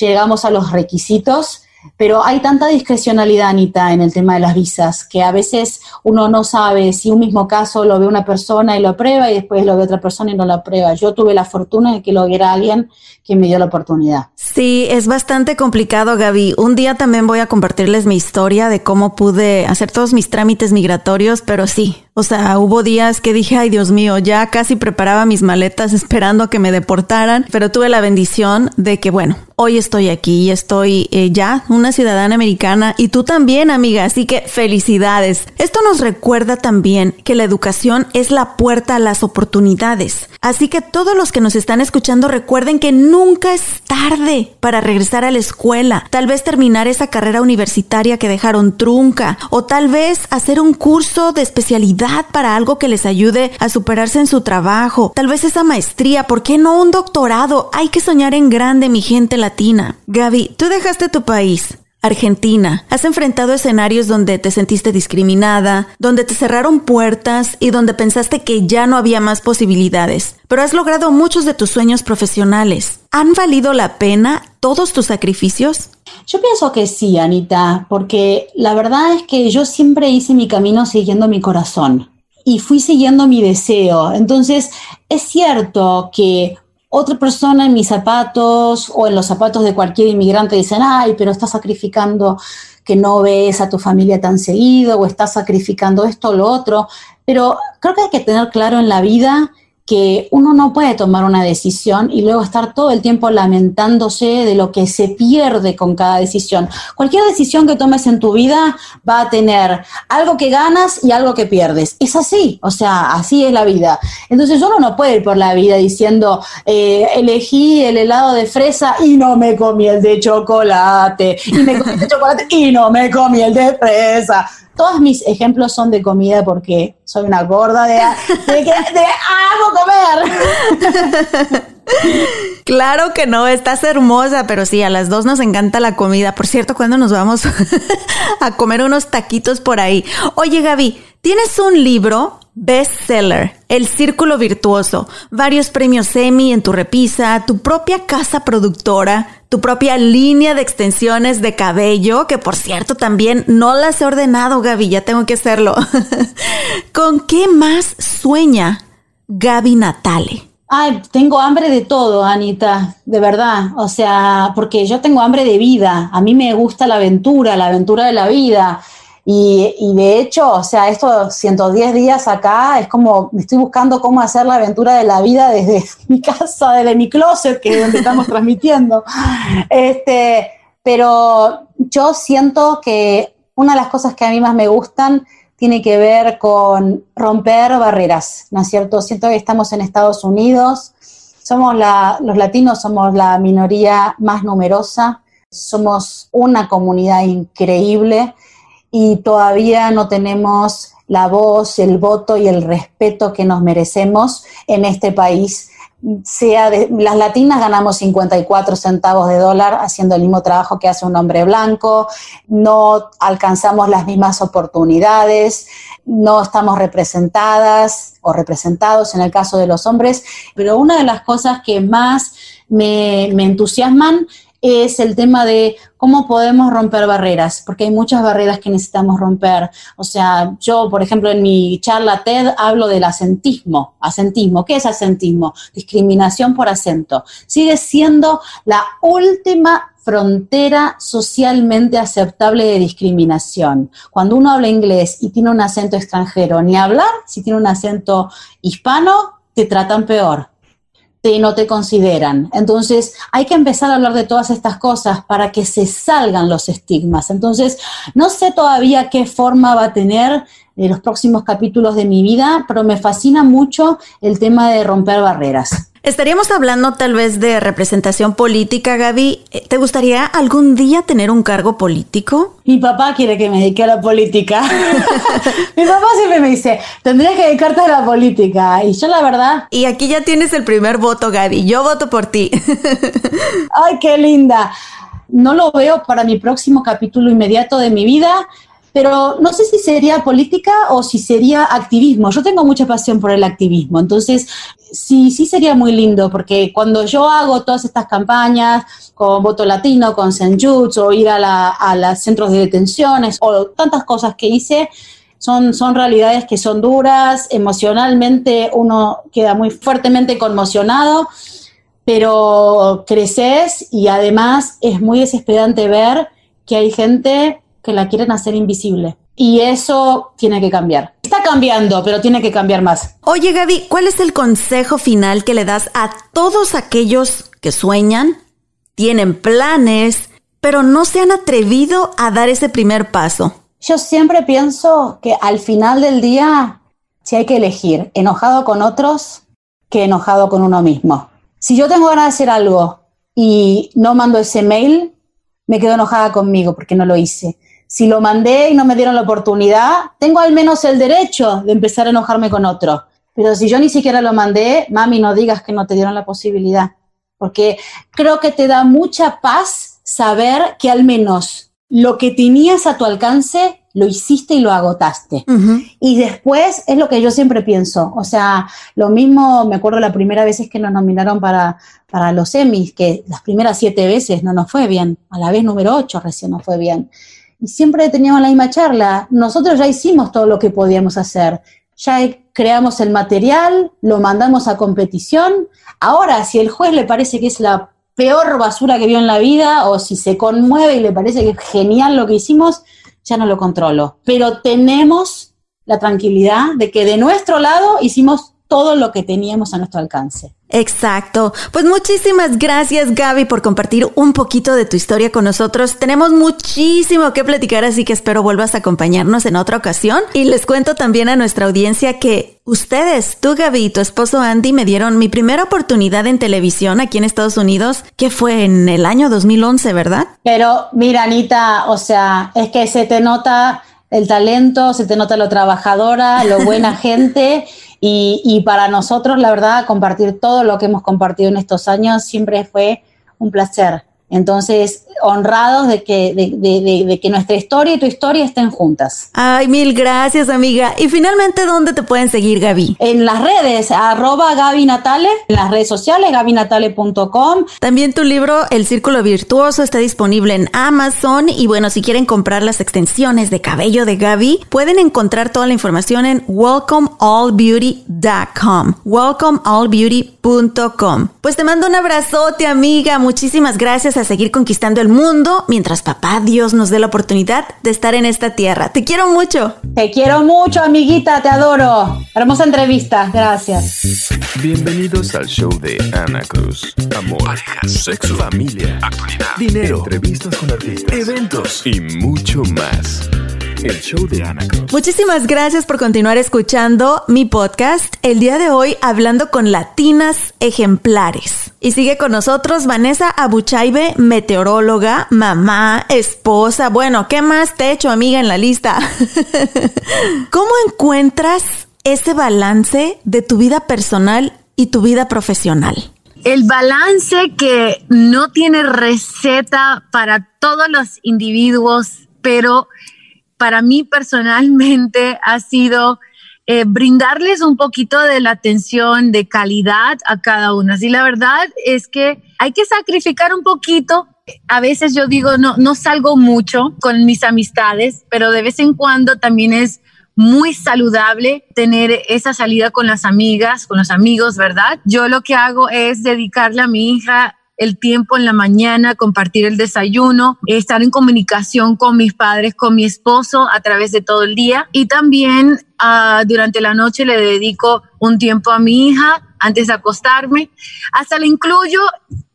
Llegamos a los requisitos pero hay tanta discrecionalidad, Anita, en el tema de las visas, que a veces uno no sabe si un mismo caso lo ve una persona y lo aprueba y después lo ve otra persona y no lo aprueba. Yo tuve la fortuna de que lo viera alguien que me dio la oportunidad. Sí, es bastante complicado, Gaby. Un día también voy a compartirles mi historia de cómo pude hacer todos mis trámites migratorios, pero sí, o sea, hubo días que dije, ay Dios mío, ya casi preparaba mis maletas esperando a que me deportaran, pero tuve la bendición de que, bueno, hoy estoy aquí y estoy eh, ya una ciudadana americana y tú también, amiga, así que felicidades. Esto nos recuerda también que la educación es la puerta a las oportunidades. Así que todos los que nos están escuchando recuerden que nunca es tarde para regresar a la escuela, tal vez terminar esa carrera universitaria que dejaron trunca o tal vez hacer un curso de especialidad para algo que les ayude a superarse en su trabajo. Tal vez esa maestría, ¿por qué no un doctorado? Hay que soñar en grande, mi gente latina. Gaby, tú dejaste tu país. Argentina, has enfrentado escenarios donde te sentiste discriminada, donde te cerraron puertas y donde pensaste que ya no había más posibilidades, pero has logrado muchos de tus sueños profesionales. ¿Han valido la pena todos tus sacrificios? Yo pienso que sí, Anita, porque la verdad es que yo siempre hice mi camino siguiendo mi corazón y fui siguiendo mi deseo. Entonces, es cierto que otra persona en mis zapatos o en los zapatos de cualquier inmigrante dicen, ay, pero estás sacrificando que no ves a tu familia tan seguido o estás sacrificando esto o lo otro. Pero creo que hay que tener claro en la vida que uno no puede tomar una decisión y luego estar todo el tiempo lamentándose de lo que se pierde con cada decisión. Cualquier decisión que tomes en tu vida va a tener algo que ganas y algo que pierdes. Es así, o sea, así es la vida. Entonces uno no puede ir por la vida diciendo, eh, elegí el helado de fresa y no me comí el de chocolate, y me comí el de chocolate y no me comí el de fresa. Todos mis ejemplos son de comida porque soy una gorda de, de, de amo comer. Claro que no, estás hermosa, pero sí, a las dos nos encanta la comida. Por cierto, ¿cuándo nos vamos a comer unos taquitos por ahí? Oye, Gaby, tienes un libro bestseller, El Círculo Virtuoso, varios premios Emmy en tu repisa, tu propia casa productora, tu propia línea de extensiones de cabello, que por cierto también no las he ordenado, Gaby, ya tengo que hacerlo. ¿Con qué más sueña Gaby Natale? Ay, tengo hambre de todo, Anita, de verdad. O sea, porque yo tengo hambre de vida. A mí me gusta la aventura, la aventura de la vida. Y, de hecho, o sea, estos 110 días acá es como, estoy buscando cómo hacer la aventura de la vida desde mi casa, desde mi closet, que es donde estamos transmitiendo. Este, pero yo siento que una de las cosas que a mí más me gustan tiene que ver con romper barreras, ¿no es cierto? Siento que estamos en Estados Unidos, somos la, los latinos somos la minoría más numerosa, somos una comunidad increíble y todavía no tenemos la voz, el voto y el respeto que nos merecemos en este país. Sea de, las latinas ganamos 54 centavos de dólar haciendo el mismo trabajo que hace un hombre blanco, no alcanzamos las mismas oportunidades, no estamos representadas o representados en el caso de los hombres, pero una de las cosas que más me, me entusiasman es el tema de cómo podemos romper barreras, porque hay muchas barreras que necesitamos romper. O sea, yo, por ejemplo, en mi charla TED hablo del acentismo. Acentismo, ¿qué es acentismo? Discriminación por acento. Sigue siendo la última frontera socialmente aceptable de discriminación. Cuando uno habla inglés y tiene un acento extranjero, ni hablar, si tiene un acento hispano, te tratan peor, te, no te consideran. Entonces, hay que empezar a hablar de todas estas cosas para que se salgan los estigmas. Entonces, no sé todavía qué forma va a tener en los próximos capítulos de mi vida, pero me fascina mucho el tema de romper barreras. Estaríamos hablando tal vez de representación política, Gaby. Eh, ¿Te gustaría algún día tener un cargo político? Mi papá quiere que me dedique a la política. Mi papá siempre me dice, tendrías que dedicarte a la política. Y yo la verdad... Y aquí ya tienes el primer voto, Gaby. Yo voto por ti. Ay, qué linda. No lo veo para mi próximo capítulo inmediato de mi vida pero no sé si sería política o si sería activismo. Yo tengo mucha pasión por el activismo, entonces sí, sí sería muy lindo, porque cuando yo hago todas estas campañas con Voto Latino, con Senjutsu, o ir a, la, los centros de detenciones, o tantas cosas que hice, son, son realidades que son duras, emocionalmente uno queda muy fuertemente conmocionado, pero creces y además es muy desesperante ver que hay gente que la quieren hacer invisible. Y eso tiene que cambiar. Está cambiando, pero tiene que cambiar más. Oye Gaby, ¿cuál es el consejo final que le das a todos aquellos que sueñan, tienen planes, pero no se han atrevido a dar ese primer paso? Yo siempre pienso que al final del día, si hay que elegir enojado con otros que enojado con uno mismo. Si yo tengo ganas de hacer algo y no mando ese mail, me quedo enojada conmigo porque no lo hice si lo mandé y no me dieron la oportunidad, tengo al menos el derecho de empezar a enojarme con otro. Pero si yo ni siquiera lo mandé, mami, no digas que no te dieron la posibilidad, porque creo que te da mucha paz saber que al menos lo que tenías a tu alcance lo hiciste y lo agotaste. Y después es lo que yo siempre pienso. O sea, lo mismo me acuerdo la primera vez que nos nominaron para, para los Emmys, que las primeras siete veces no nos fue bien. A la vez número ocho recién nos fue bien y siempre teníamos la misma charla. Nosotros ya hicimos todo lo que podíamos hacer. Ya creamos el material, lo mandamos a competición. Ahora, si el juez le parece que es la peor basura que vio en la vida o si se conmueve y le parece que es genial lo que hicimos, ya no lo controlo. Pero tenemos la tranquilidad de que de nuestro lado hicimos todo lo que teníamos a nuestro alcance. Exacto. Pues muchísimas gracias Gaby por compartir un poquito de tu historia con nosotros. Tenemos muchísimo que platicar, así que espero vuelvas a acompañarnos en otra ocasión. Y les cuento también a nuestra audiencia que ustedes, tú Gaby y tu esposo Andy, me dieron mi primera oportunidad en televisión aquí en Estados Unidos, que fue en el año 2011, ¿verdad? Pero mira, Anita, o sea, es que se te nota el talento, se te nota lo trabajadora, lo buena gente. Y, para nosotros, la verdad, compartir todo lo que hemos compartido en estos años siempre fue un placer. Entonces, honrados de que, de, que nuestra historia y tu historia estén juntas. Ay, mil gracias, amiga. Y finalmente, ¿dónde te pueden seguir, Gaby? En las redes, arroba Gaby Natale, en las redes sociales, gabinatale.com. También tu libro, El Círculo Virtuoso, está disponible en Amazon. Y bueno, si quieren comprar las extensiones de cabello de Gaby, pueden encontrar toda la información en welcomeallbeauty.com. Welcomeallbeauty.com. Pues te mando un abrazote, amiga. Muchísimas gracias a seguir conquistando el mundo mientras papá Dios nos dé la oportunidad de estar en esta tierra. Te quiero mucho. Te quiero mucho, amiguita, te adoro. Hermosa entrevista, gracias. Bienvenidos al show de Ana Cruz. Amor, parejas, sexo, familia, actualidad, dinero, entrevistas con artistas, eventos y mucho más. El show de Ana Cruz. Muchísimas gracias por continuar escuchando mi podcast. El día de hoy hablando con latinas ejemplares. Y sigue con nosotros Vanessa Abuchaibe, meteoróloga, mamá, esposa. Bueno, ¿qué más te he hecho, amiga, en la lista? ¿Cómo encuentras ese balance de tu vida personal y tu vida profesional? El balance que no tiene receta para todos los individuos, pero para mí personalmente ha sido eh, brindarles un poquito de la atención de calidad a cada una. Y la verdad es que hay que sacrificar un poquito. A veces yo digo, no, no salgo mucho con mis amistades, pero de vez en cuando también es muy saludable tener esa salida con las amigas, con los amigos, ¿verdad? Yo lo que hago es dedicarle a mi hija el tiempo en la mañana, compartir el desayuno, estar en comunicación con mis padres, con mi esposo a través de todo el día y también ah, durante la noche le dedico un tiempo a mi hija antes de acostarme. Hasta le incluyo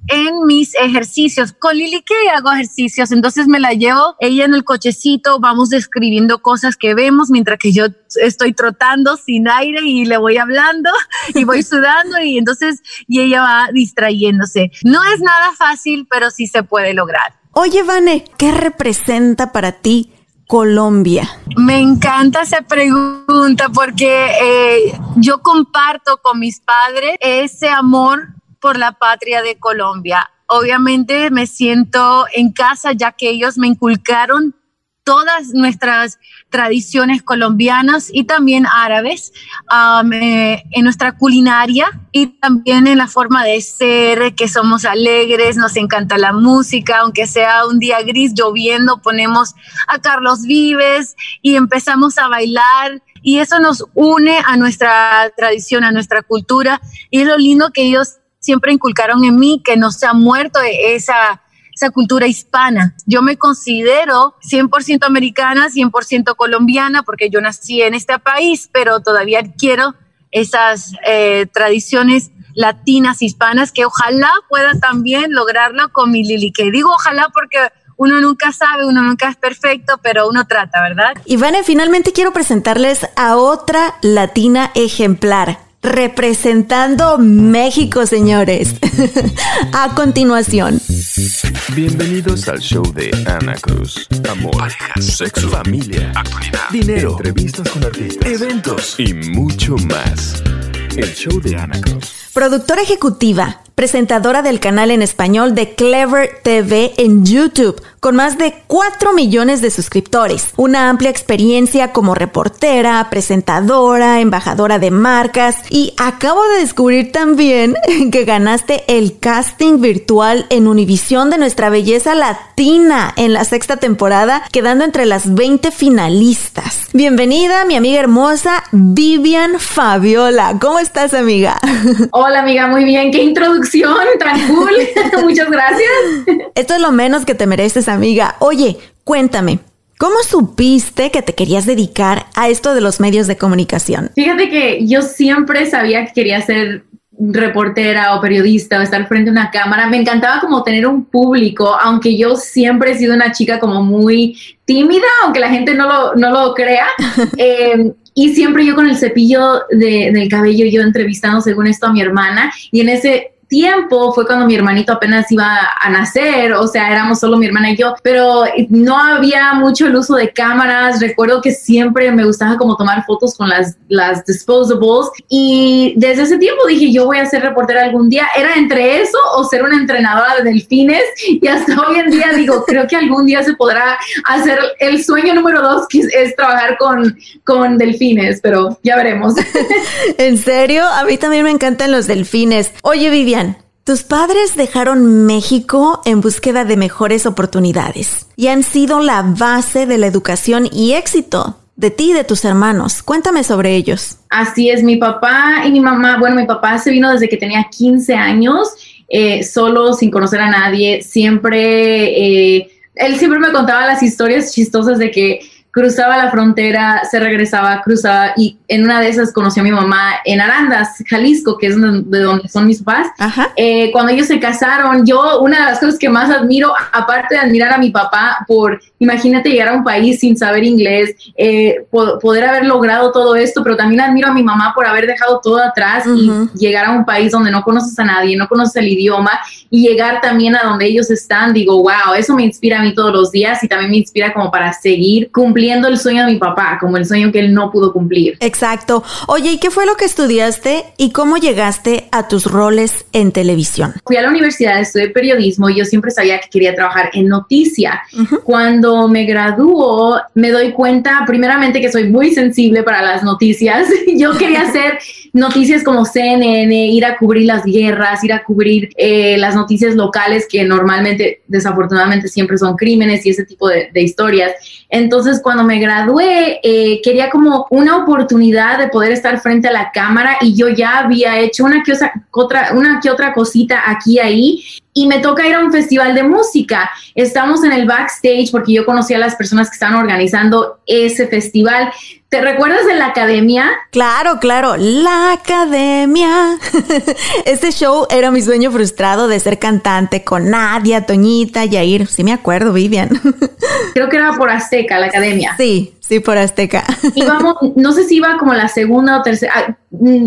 en mis ejercicios. Con Lili, ¿qué hago ejercicios? Entonces me la llevo ella en el cochecito, vamos describiendo cosas que vemos mientras que yo estoy trotando sin aire y le voy hablando y voy sudando y entonces y ella va distrayéndose. No es nada fácil, pero sí se puede lograr. Oye, Vane, ¿qué representa para ti Colombia? Me encanta esa pregunta porque eh, yo comparto con mis padres ese amor por la patria de Colombia. Obviamente me siento en casa ya que ellos me inculcaron todas nuestras tradiciones colombianas y también árabes um, eh, en nuestra culinaria y también en la forma de ser, que somos alegres, nos encanta la música, aunque sea un día gris, lloviendo, ponemos a Carlos Vives y empezamos a bailar y eso nos une a nuestra tradición, a nuestra cultura y es lo lindo que ellos siempre inculcaron en mí que no se ha muerto esa, esa cultura hispana. Yo me considero 100% americana, 100% colombiana, porque yo nací en este país, pero todavía quiero esas eh, tradiciones latinas, hispanas, que ojalá pueda también lograrlo con mi Lili. Que digo ojalá porque uno nunca sabe, uno nunca es perfecto, pero uno trata, ¿verdad? Ivane, finalmente quiero presentarles a otra latina ejemplar representando México, señores. A continuación. Bienvenidos al show de Ana Cruz. Amor, parejas, sexo, familia, actualidad, dinero, entrevistas con artistas, eventos y mucho más. El show de Ana Cruz. Productora ejecutiva, presentadora del canal en español de Clever TV en YouTube, con más de 4 millones de suscriptores, una amplia experiencia como reportera, presentadora, embajadora de marcas y acabo de descubrir también que ganaste el casting virtual en Univisión de nuestra belleza latina en la sexta temporada, quedando entre las 20 finalistas. Bienvenida, mi amiga hermosa Vivian Fabiola. ¿Cómo estás, amiga? Hola, amiga, muy bien. Qué introducción tan cool. Muchas gracias. Esto es lo menos que te mereces, amiga. Oye, cuéntame. ¿Cómo supiste que te querías dedicar a esto de los medios de comunicación? Fíjate que yo siempre sabía que quería ser reportera o periodista o estar frente a una cámara. Me encantaba como tener un público, aunque yo siempre he sido una chica como muy tímida, aunque la gente no lo, no lo crea. Eh, y siempre yo con el cepillo de, del cabello, yo entrevistando según esto a mi hermana, y en ese tiempo fue cuando mi hermanito apenas iba a nacer, o sea, éramos solo mi hermana y yo, pero no había mucho el uso de cámaras. Recuerdo que siempre me gustaba como tomar fotos con las, las disposables y desde ese tiempo dije, yo voy a ser reportera algún día. Era entre eso o ser una entrenadora de delfines y hasta hoy en día digo, creo que algún día se podrá hacer el sueño número dos, que es, trabajar con, con delfines, pero ya veremos. ¿En serio? A mí también me encantan los delfines. Oye, Vivian, tus padres dejaron México en búsqueda de mejores oportunidades y han sido la base de la educación y éxito de ti y de tus hermanos. Cuéntame sobre ellos. Así es, mi papá y mi mamá, bueno, mi papá se vino desde que tenía 15 años, eh, solo, sin conocer a nadie, siempre, eh, él siempre me contaba las historias chistosas de que cruzaba la frontera, se regresaba, cruzaba y en una de esas conoció a mi mamá en Arandas, Jalisco, que es de donde son mis papás. Eh, cuando ellos se casaron, yo una de las cosas que más admiro, aparte de admirar a mi papá por, imagínate llegar a un país sin saber inglés, eh, poder haber logrado todo esto, pero también admiro a mi mamá por haber dejado todo atrás y llegar a un país donde no conoces a nadie, no conoces el idioma y llegar también a donde ellos están. Digo, wow, eso me inspira a mí todos los días y también me inspira como para seguir cumpliendo el sueño de mi papá, como el sueño que él no pudo cumplir. Exacto. Oye, ¿y qué fue lo que estudiaste y cómo llegaste a tus roles en televisión? Fui a la universidad, estudié periodismo y yo siempre sabía que quería trabajar en noticia. Cuando me graduó, me doy cuenta primeramente que soy muy sensible para las noticias. yo quería hacer noticias como CNN, ir a cubrir las guerras, ir a cubrir eh, las noticias locales que normalmente, desafortunadamente, siempre son crímenes y ese tipo de, historias. Entonces, cuando me gradué, eh, quería como una oportunidad de poder estar frente a la cámara y yo ya había hecho una que otra, una que otra cosita aquí y ahí y me toca ir a un festival de música. Estamos en el backstage porque yo conocí a las personas que estaban organizando ese festival. ¿Te recuerdas de la academia? Claro, claro, la academia. Ese show era mi sueño frustrado de ser cantante con Nadia, Toñita, Yair. Sí me acuerdo, Vivian. Creo que era por Azteca, la academia. Sí, sí, por Azteca. Íbamos, no sé si iba como la segunda o tercera, ah,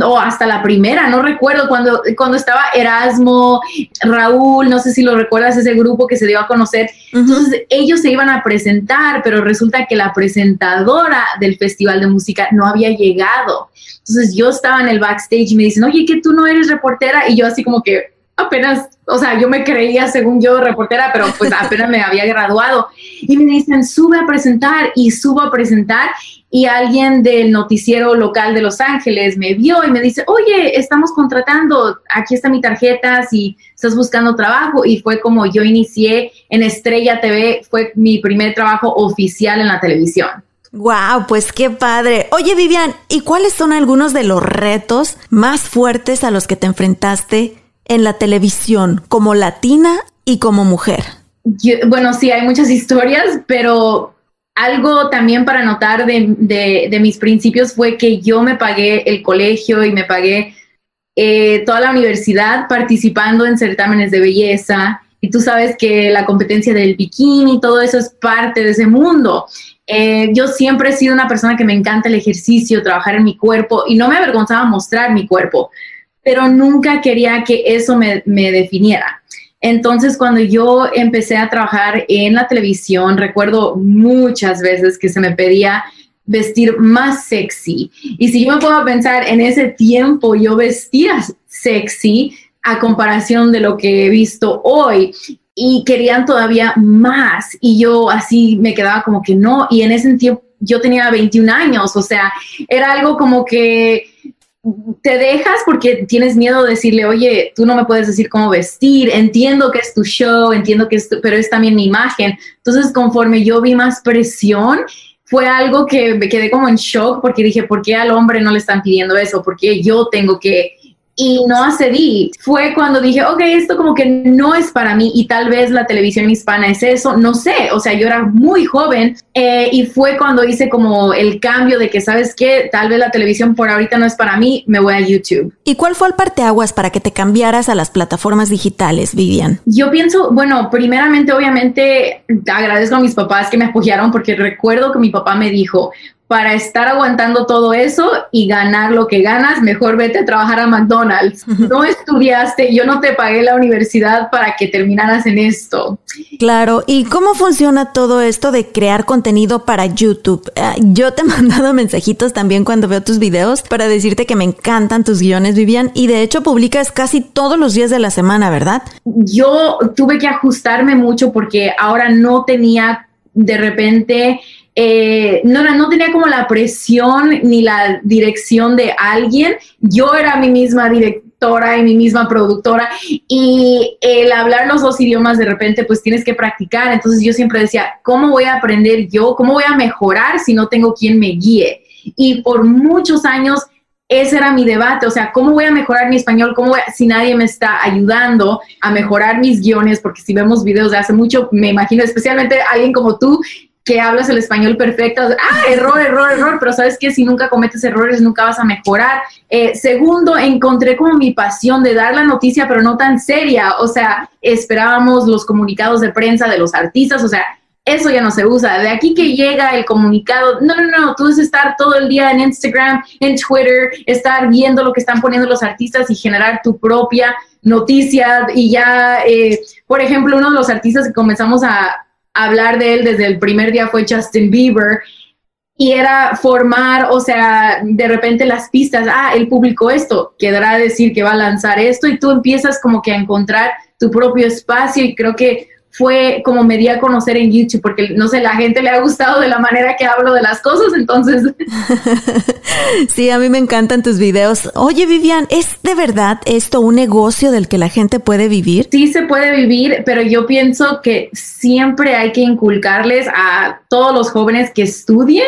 o hasta la primera, no recuerdo, cuando, cuando estaba Erasmo, Raúl, no sé si lo recuerdas, ese grupo que se dio a conocer. Entonces ellos se iban a presentar, pero resulta que la presentadora del festival de música no había llegado. Entonces yo estaba en el backstage y me dicen, oye, que tú no eres reportera. Y yo así como que apenas, o sea, yo me creía según yo reportera, pero pues apenas me había graduado. Y me dicen, sube a presentar y subo a presentar. Y alguien del noticiero local de Los Ángeles me vio y me dice, oye, estamos contratando, aquí está mi tarjeta si estás buscando trabajo. Y fue como yo inicié en Estrella TV, fue mi primer trabajo oficial en la televisión. Wow, pues qué padre. Oye, Vivian, ¿y cuáles son algunos de los retos más fuertes a los que te enfrentaste en la televisión como latina y como mujer? bueno, sí, hay muchas historias, pero algo también para notar de, mis principios fue que yo me pagué el colegio y me pagué eh, toda la universidad participando en certámenes de belleza. Y tú sabes que la competencia del bikini, todo eso es parte de ese mundo. Eh, yo siempre he sido una persona que me encanta el ejercicio, trabajar en mi cuerpo y no me avergonzaba mostrar mi cuerpo, pero nunca quería que eso me, me definiera. Entonces, cuando yo empecé a trabajar en la televisión, recuerdo muchas veces que se me pedía vestir más sexy. Y si yo me puedo pensar en ese tiempo, yo vestía sexy a comparación de lo que he visto hoy y querían todavía más y yo así me quedaba como que no y en ese tiempo yo tenía 21 años, o sea, era algo como que te dejas porque tienes miedo de decirle, oye, tú no me puedes decir cómo vestir, entiendo que es tu show, entiendo que es tu, pero es también mi imagen. Entonces, conforme yo vi más presión, fue algo que me quedé como en shock porque dije, ¿por qué al hombre no le están pidiendo eso? ¿Por qué yo tengo que y no accedí. Fue cuando dije, ok, esto como que no es para mí y tal vez la televisión hispana es eso, no sé, o sea, yo era muy joven eh, y fue cuando hice como el cambio de que, ¿sabes qué? Tal vez la televisión por ahorita no es para mí, me voy a YouTube. ¿Y cuál fue el parteaguas para que te cambiaras a las plataformas digitales, Vivian? Yo pienso, bueno, primeramente, obviamente, agradezco a mis papás que me apoyaron porque recuerdo que mi papá me dijo, para estar aguantando todo eso y ganar lo que ganas, mejor vete a trabajar a McDonald's. No estudiaste, yo no te pagué la universidad para que terminaras en esto. Claro, ¿y cómo funciona todo esto de crear contenido para YouTube? Ah, yo te he mandado mensajitos también cuando veo tus videos para decirte que me encantan tus guiones, Vivian, y de hecho publicas casi todos los días de la semana, ¿verdad? Yo tuve que ajustarme mucho porque ahora no tenía de repente eh, no, no tenía como la presión ni la dirección de alguien. Yo era mi misma directora y mi misma productora y el hablar los dos idiomas de repente pues tienes que practicar. Entonces yo siempre decía, ¿cómo voy a aprender yo? ¿Cómo voy a mejorar si no tengo quien me guíe? Y por muchos años ese era mi debate, o sea, ¿cómo voy a mejorar mi español? ¿Cómo si nadie me está ayudando a mejorar mis guiones? Porque si vemos videos de hace mucho, me imagino, especialmente alguien como tú, que hablas el español perfecto, ah, error, error, error, pero sabes que si nunca cometes errores nunca vas a mejorar. Eh, segundo, encontré como mi pasión de dar la noticia, pero no tan seria, o sea, esperábamos los comunicados de prensa de los artistas, o sea, eso ya no se usa. De aquí que llega el comunicado, no, no, no, tú debes estar todo el día en Instagram, en Twitter, estar viendo lo que están poniendo los artistas y generar tu propia noticia. Y ya, eh, por ejemplo, uno de los artistas que comenzamos a, hablar de él desde el primer día fue Justin Bieber. Y era formar, o sea, de repente las pistas, ah, él publicó esto, quedará decir que va a lanzar esto y tú empiezas como que a encontrar tu propio espacio y creo que fue como me di a conocer en YouTube, porque no sé, la gente le ha gustado de la manera que hablo de las cosas, entonces. sí, a mí me encantan tus videos. Oye, Vivian, ¿es de verdad esto un negocio del que la gente puede vivir? Sí, se puede vivir, pero yo pienso que siempre hay que inculcarles a todos los jóvenes que estudien,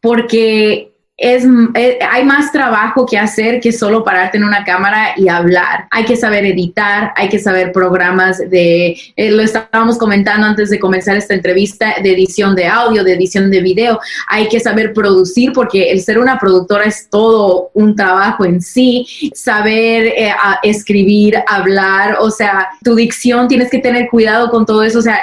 porque es, eh, hay más trabajo que hacer que solo pararte en una cámara y hablar. Hay que saber editar, hay que saber programas de, eh, lo estábamos comentando antes de comenzar esta entrevista, de edición de audio, de edición de video. Hay que saber producir porque el ser una productora es todo un trabajo en sí. Saber eh, escribir, hablar, o sea, tu dicción, tienes que tener cuidado con todo eso. O sea,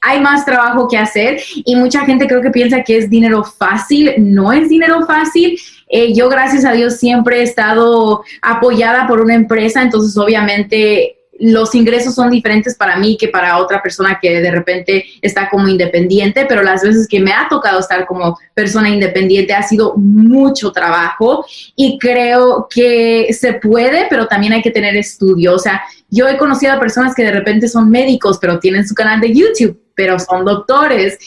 hay más trabajo que hacer y mucha gente creo que piensa que es dinero fácil. No es dinero fácil. Eh, yo, gracias a Dios, siempre he estado apoyada por una empresa, entonces obviamente los ingresos son diferentes para mí que para otra persona que de repente está como independiente, pero las veces que me ha tocado estar como persona independiente ha sido mucho trabajo y creo que se puede, pero también hay que tener estudio. O sea, yo he conocido a personas que de repente son médicos, pero tienen su canal de YouTube pero son doctores,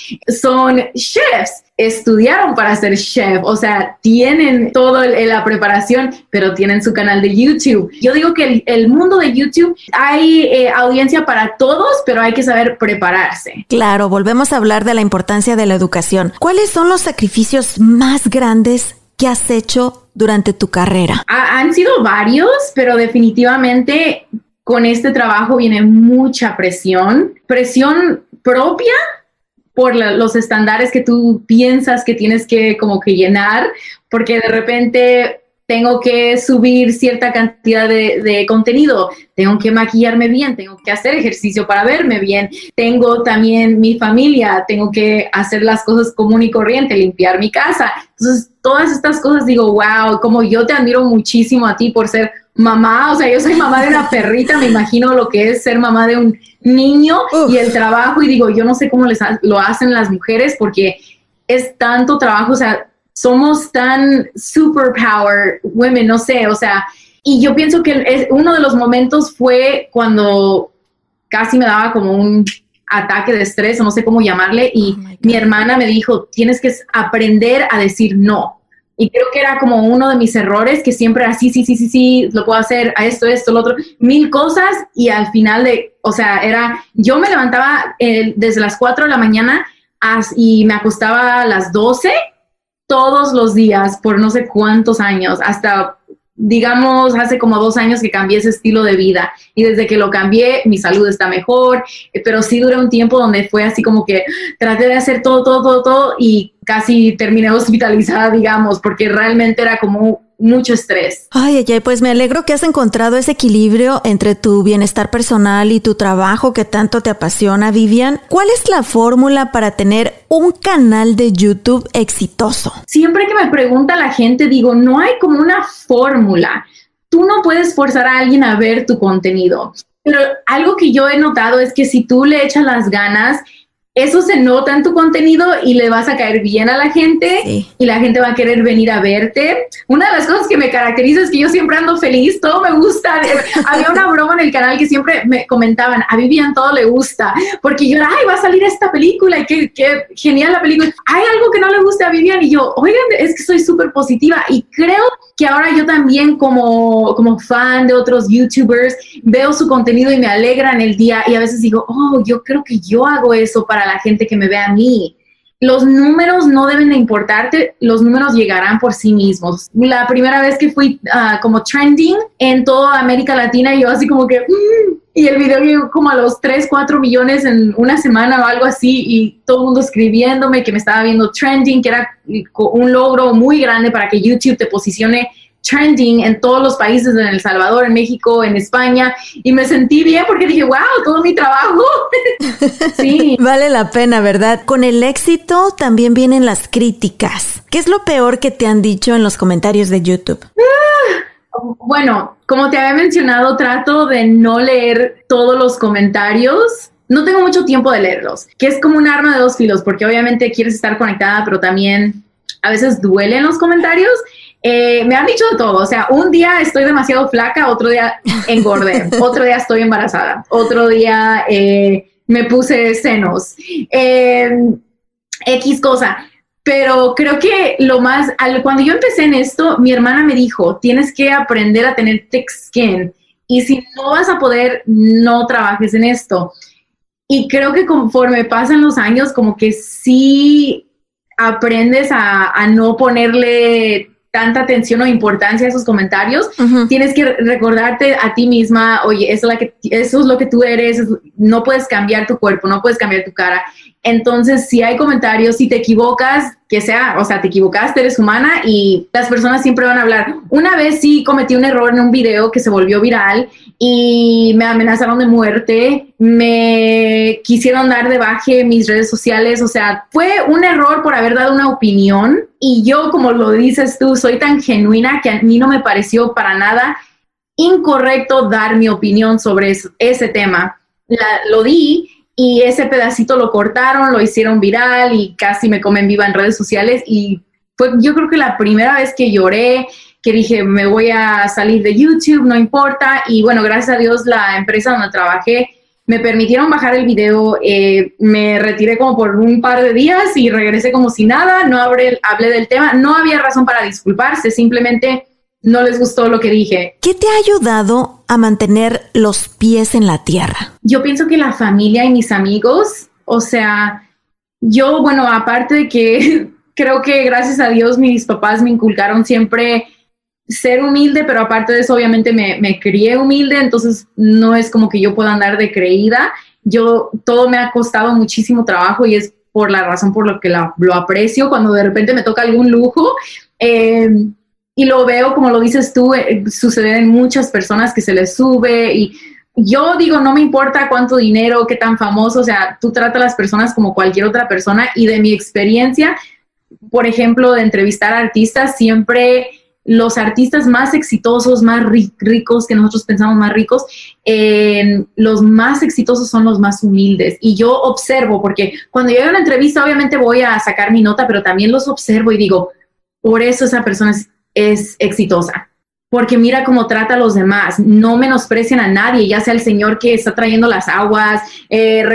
son chefs, estudiaron para ser chef, o sea, tienen toda la preparación, pero tienen su canal de YouTube. Yo digo que el, mundo de YouTube hay eh, audiencia para todos, pero hay que saber prepararse. Claro, volvemos a hablar de la importancia de la educación. ¿Cuáles son los sacrificios más grandes que has hecho durante tu carrera? han sido varios, pero definitivamente con este trabajo viene mucha presión, presión propia por los estándares que tú piensas que tienes que como que llenar, porque de repente tengo que subir cierta cantidad de, contenido, tengo que maquillarme bien, tengo que hacer ejercicio para verme bien, tengo también mi familia, tengo que hacer las cosas común y corriente, limpiar mi casa. Entonces, todas estas cosas digo, wow, como yo te admiro muchísimo a ti por ser mamá, o sea, yo soy mamá de una perrita, me imagino lo que es ser mamá de un niño y el trabajo y digo, yo no sé cómo les lo hacen las mujeres porque es tanto trabajo, o sea, somos tan superpower women, no sé, o sea, y yo pienso que es, uno de los momentos fue cuando casi me daba como un ataque de estrés, o no sé cómo llamarle, y oh mi hermana me dijo, tienes que aprender a decir no. Y creo que era como uno de mis errores, que siempre era sí, sí, sí, sí, sí, lo puedo hacer, a esto, esto, lo otro, mil cosas, y al final de, o sea, era, yo me levantaba eh, desde las 4 de la mañana y me acostaba a las 12 todos los días por no sé cuántos años, hasta digamos, hace como dos años que cambié ese estilo de vida. Y desde que lo cambié mi salud está mejor, eh, pero sí duré un tiempo donde fue así como que traté de hacer todo, todo, todo, todo y casi terminé hospitalizada, digamos, porque realmente era como mucho estrés. Ay, ay, pues me alegro que has encontrado ese equilibrio entre tu bienestar personal y tu trabajo que tanto te apasiona, Vivian. ¿Cuál es la fórmula para tener un canal de YouTube exitoso? Siempre que me pregunta la gente, digo, no hay como una fórmula. Tú no puedes forzar a alguien a ver tu contenido. Pero algo que yo he notado es que si tú le echas las ganas, eso se nota en tu contenido y le vas a caer bien a la gente y la gente va a querer venir a verte. Una de las cosas que me caracteriza es que yo siempre ando feliz, todo me gusta. Había una broma en el canal que siempre me comentaban, a Vivian todo le gusta, porque yo, ay, va a salir esta película y qué, qué genial la película. Hay algo que no le gusta a Vivian y yo, oigan, es que soy súper positiva y creo que ahora yo también como, como fan de otros YouTubers veo su contenido y me alegra en el día y a veces digo, oh, yo creo que yo hago eso para la gente que me ve a mí. Los números no deben de importarte, los números llegarán por sí mismos. La primera vez que fui ah, como trending en toda América Latina, yo así como que, mm", y el video llegó como a los 3, 4 millones en una semana o algo así, y todo el mundo escribiéndome que me estaba viendo trending, que era un logro muy grande para que YouTube te posicione trending en todos los países, en El Salvador, en México, en España, y me sentí bien porque dije, wow, todo mi trabajo. sí. Vale la pena, ¿verdad? Con el éxito también vienen las críticas. ¿Qué es lo peor que te han dicho en los comentarios de YouTube? Ah, bueno, como te había mencionado, trato de no leer todos los comentarios. No tengo mucho tiempo de leerlos, que es como un arma de dos filos, porque obviamente quieres estar conectada, pero también a veces duelen los comentarios eh, me han dicho de todo, o sea, un día estoy demasiado flaca, otro día engordé, otro día estoy embarazada, otro día eh, me puse senos, em, X cosa. Pero creo que lo más, cuando yo empecé en esto, mi hermana me dijo, tienes que aprender a tener thick skin y si no vas a poder, no trabajes en esto. Y creo que conforme pasan los años, como que sí aprendes a, a no ponerle tanta atención o importancia a esos comentarios, tienes que recordarte a ti misma, oye, eso es, la que, eso es lo que tú eres, no puedes cambiar tu cuerpo, no puedes cambiar tu cara. Entonces, si hay comentarios, si te equivocas, que sea, o sea, te equivocaste, eres humana y las personas siempre van a hablar. Una vez sí cometí un error en un video que se volvió viral y me amenazaron de muerte, me quisieron dar de baje mis redes sociales, o sea, fue un error por haber dado una opinión y yo, como lo dices tú, soy tan genuina que a mí no me pareció para nada incorrecto dar mi opinión sobre ese tema. lo di y ese pedacito lo cortaron, lo hicieron viral y casi me comen viva en redes sociales y fue yo creo que la primera vez que lloré, que dije me voy a salir de YouTube, no importa y bueno, gracias a Dios la empresa donde trabajé me permitieron bajar el video, eh, me retiré como por un par de días y regresé como si nada, no hablé, hablé del tema, no había razón para disculparse, simplemente no les gustó lo que dije. ¿Qué te ha ayudado a mantener los pies en la tierra? Yo pienso que la familia y mis amigos, o sea, yo, bueno, aparte de que creo que gracias a Dios mis papás me inculcaron siempre ser humilde, pero aparte de eso, obviamente me, me crié humilde, entonces no es como que yo pueda andar de creída. Yo, todo me ha costado muchísimo trabajo y es por la razón por la que lo aprecio. Cuando de repente me toca algún lujo, eh, y lo veo, como lo dices tú, eh, en muchas personas que se les sube y yo digo, no me importa cuánto dinero, qué tan famoso, o sea, tú trata a las personas como cualquier otra persona y de mi experiencia, por ejemplo, de entrevistar a artistas, siempre los artistas más exitosos, más ricos, que nosotros pensamos más ricos, los más exitosos son los más humildes. Y yo observo, porque cuando yo hago una entrevista, obviamente voy a sacar mi nota, pero también los observo y digo, por eso esa persona es es exitosa. Porque mira cómo trata a los demás, no menosprecian a nadie, ya sea el señor que está trayendo las aguas, eh,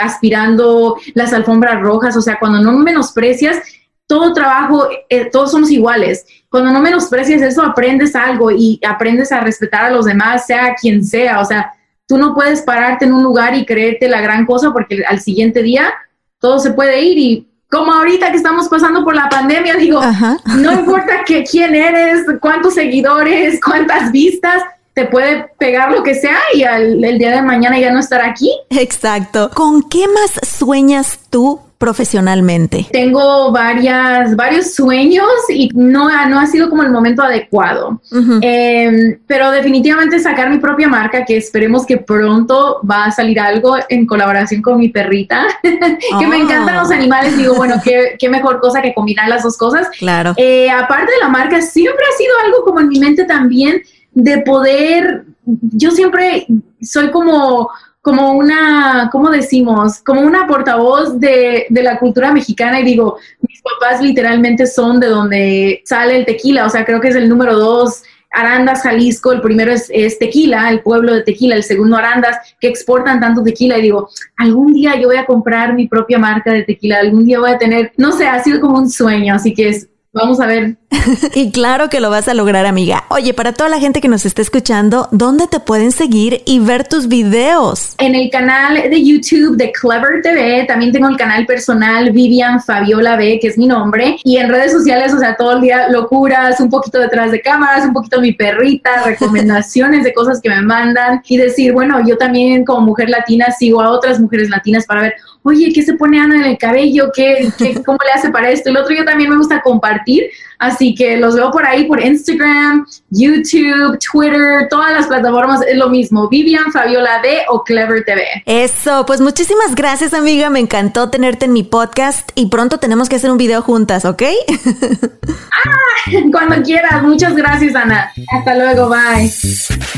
aspirando las alfombras rojas, o sea, cuando no menosprecias, todo trabajo, eh, todos somos iguales. Cuando no menosprecias eso, aprendes algo y aprendes a respetar a los demás, sea quien sea. O sea, tú no puedes pararte en un lugar y creerte la gran cosa porque al siguiente día todo se puede ir y como ahorita que estamos pasando por la pandemia, digo, no importa que, quién eres, cuántos seguidores, cuántas vistas, te puede pegar lo que sea y el día de mañana ya no estar aquí. Exacto. ¿Con qué más sueñas tú profesionalmente? Tengo varias, varios sueños y no, no ha sido como el momento adecuado. Em, pero definitivamente sacar mi propia marca, que esperemos que pronto va a salir algo en colaboración con mi perrita, que me encantan los animales. Digo, bueno, qué, qué mejor cosa que combinar las dos cosas. Claro. Eh, aparte de la marca, siempre ha sido algo como en mi mente también de poder, yo siempre soy como como una, ¿cómo decimos? Como una portavoz de, de, la cultura mexicana y digo, mis papás literalmente son de donde sale el tequila, o sea, creo que es el número dos, Arandas, Jalisco, el primero es, es, Tequila, el pueblo de Tequila, el segundo Arandas, que exportan tanto tequila y digo, algún día yo voy a comprar mi propia marca de tequila, algún día voy a tener, no sé, ha sido como un sueño, así que es Vamos a ver. y claro que lo vas a lograr, amiga. Oye, para toda la gente que nos está escuchando, ¿dónde te pueden seguir y ver tus videos? En el canal de YouTube de Clever TV, también tengo el canal personal Vivian Fabiola B, que es mi nombre, y en redes sociales, o sea, todo el día locuras, un poquito detrás de cámaras, un poquito mi perrita, recomendaciones de cosas que me mandan y decir, bueno, yo también como mujer latina sigo a otras mujeres latinas para ver, oye, ¿qué se pone Ana en el cabello? ¿Qué, cómo le hace para esto? El otro yo también me gusta compartir, así que los veo por ahí por Instagram, YouTube, Twitter, todas las plataformas es lo mismo, Vivian Fabiola D o Clever TV. Eso, pues muchísimas gracias amiga, me encantó tenerte en mi podcast y pronto tenemos que hacer un video juntas, ¿ok? ah, cuando quieras, muchas gracias Ana. Hasta luego, bye.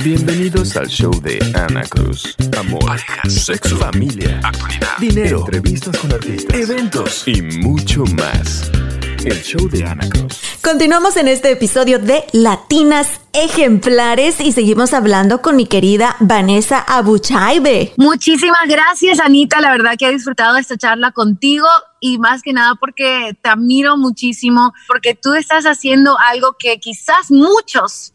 Bienvenidos al show de Ana Cruz. Amor, parejas, sexo, familia, actualidad, dinero, entrevistas con artistas, eventos y mucho más. El show de Ana Cruz. Continuamos en este episodio de Latinas Ejemplares y seguimos hablando con mi querida Vanessa Abuchaibe. Muchísimas gracias, Anita. La verdad que he disfrutado esta charla contigo y más que nada porque te admiro muchísimo, porque tú estás haciendo algo que quizás muchos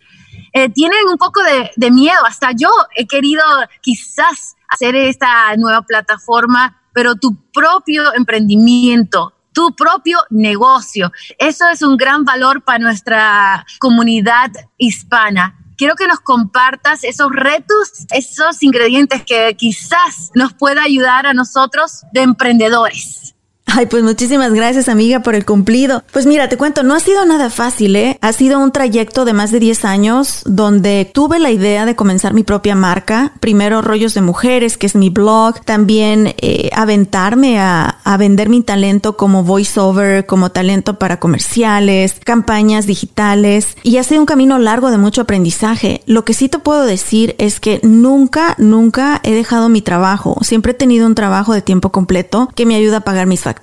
eh, tienen un poco de, miedo. Hasta yo he querido quizás hacer esta nueva plataforma, pero tu propio emprendimiento tu propio negocio. Eso es un gran valor para nuestra comunidad hispana quiero que nos compartas esos retos, esos ingredientes que quizás nos pueda ayudar a nosotros de emprendedores. Ay, pues muchísimas gracias amiga por el cumplido. Pues mira, te cuento, no ha sido nada fácil, ¿eh? Ha sido un trayecto de más de 10 años donde tuve la idea de comenzar mi propia marca. Primero Rollos de Mujeres, que es mi blog. También eh, aventarme a, a vender mi talento como voiceover, como talento para comerciales, campañas digitales. Y ha sido un camino largo de mucho aprendizaje. Lo que sí te puedo decir es que nunca, nunca he dejado mi trabajo. Siempre he tenido un trabajo de tiempo completo que me ayuda a pagar mis facturas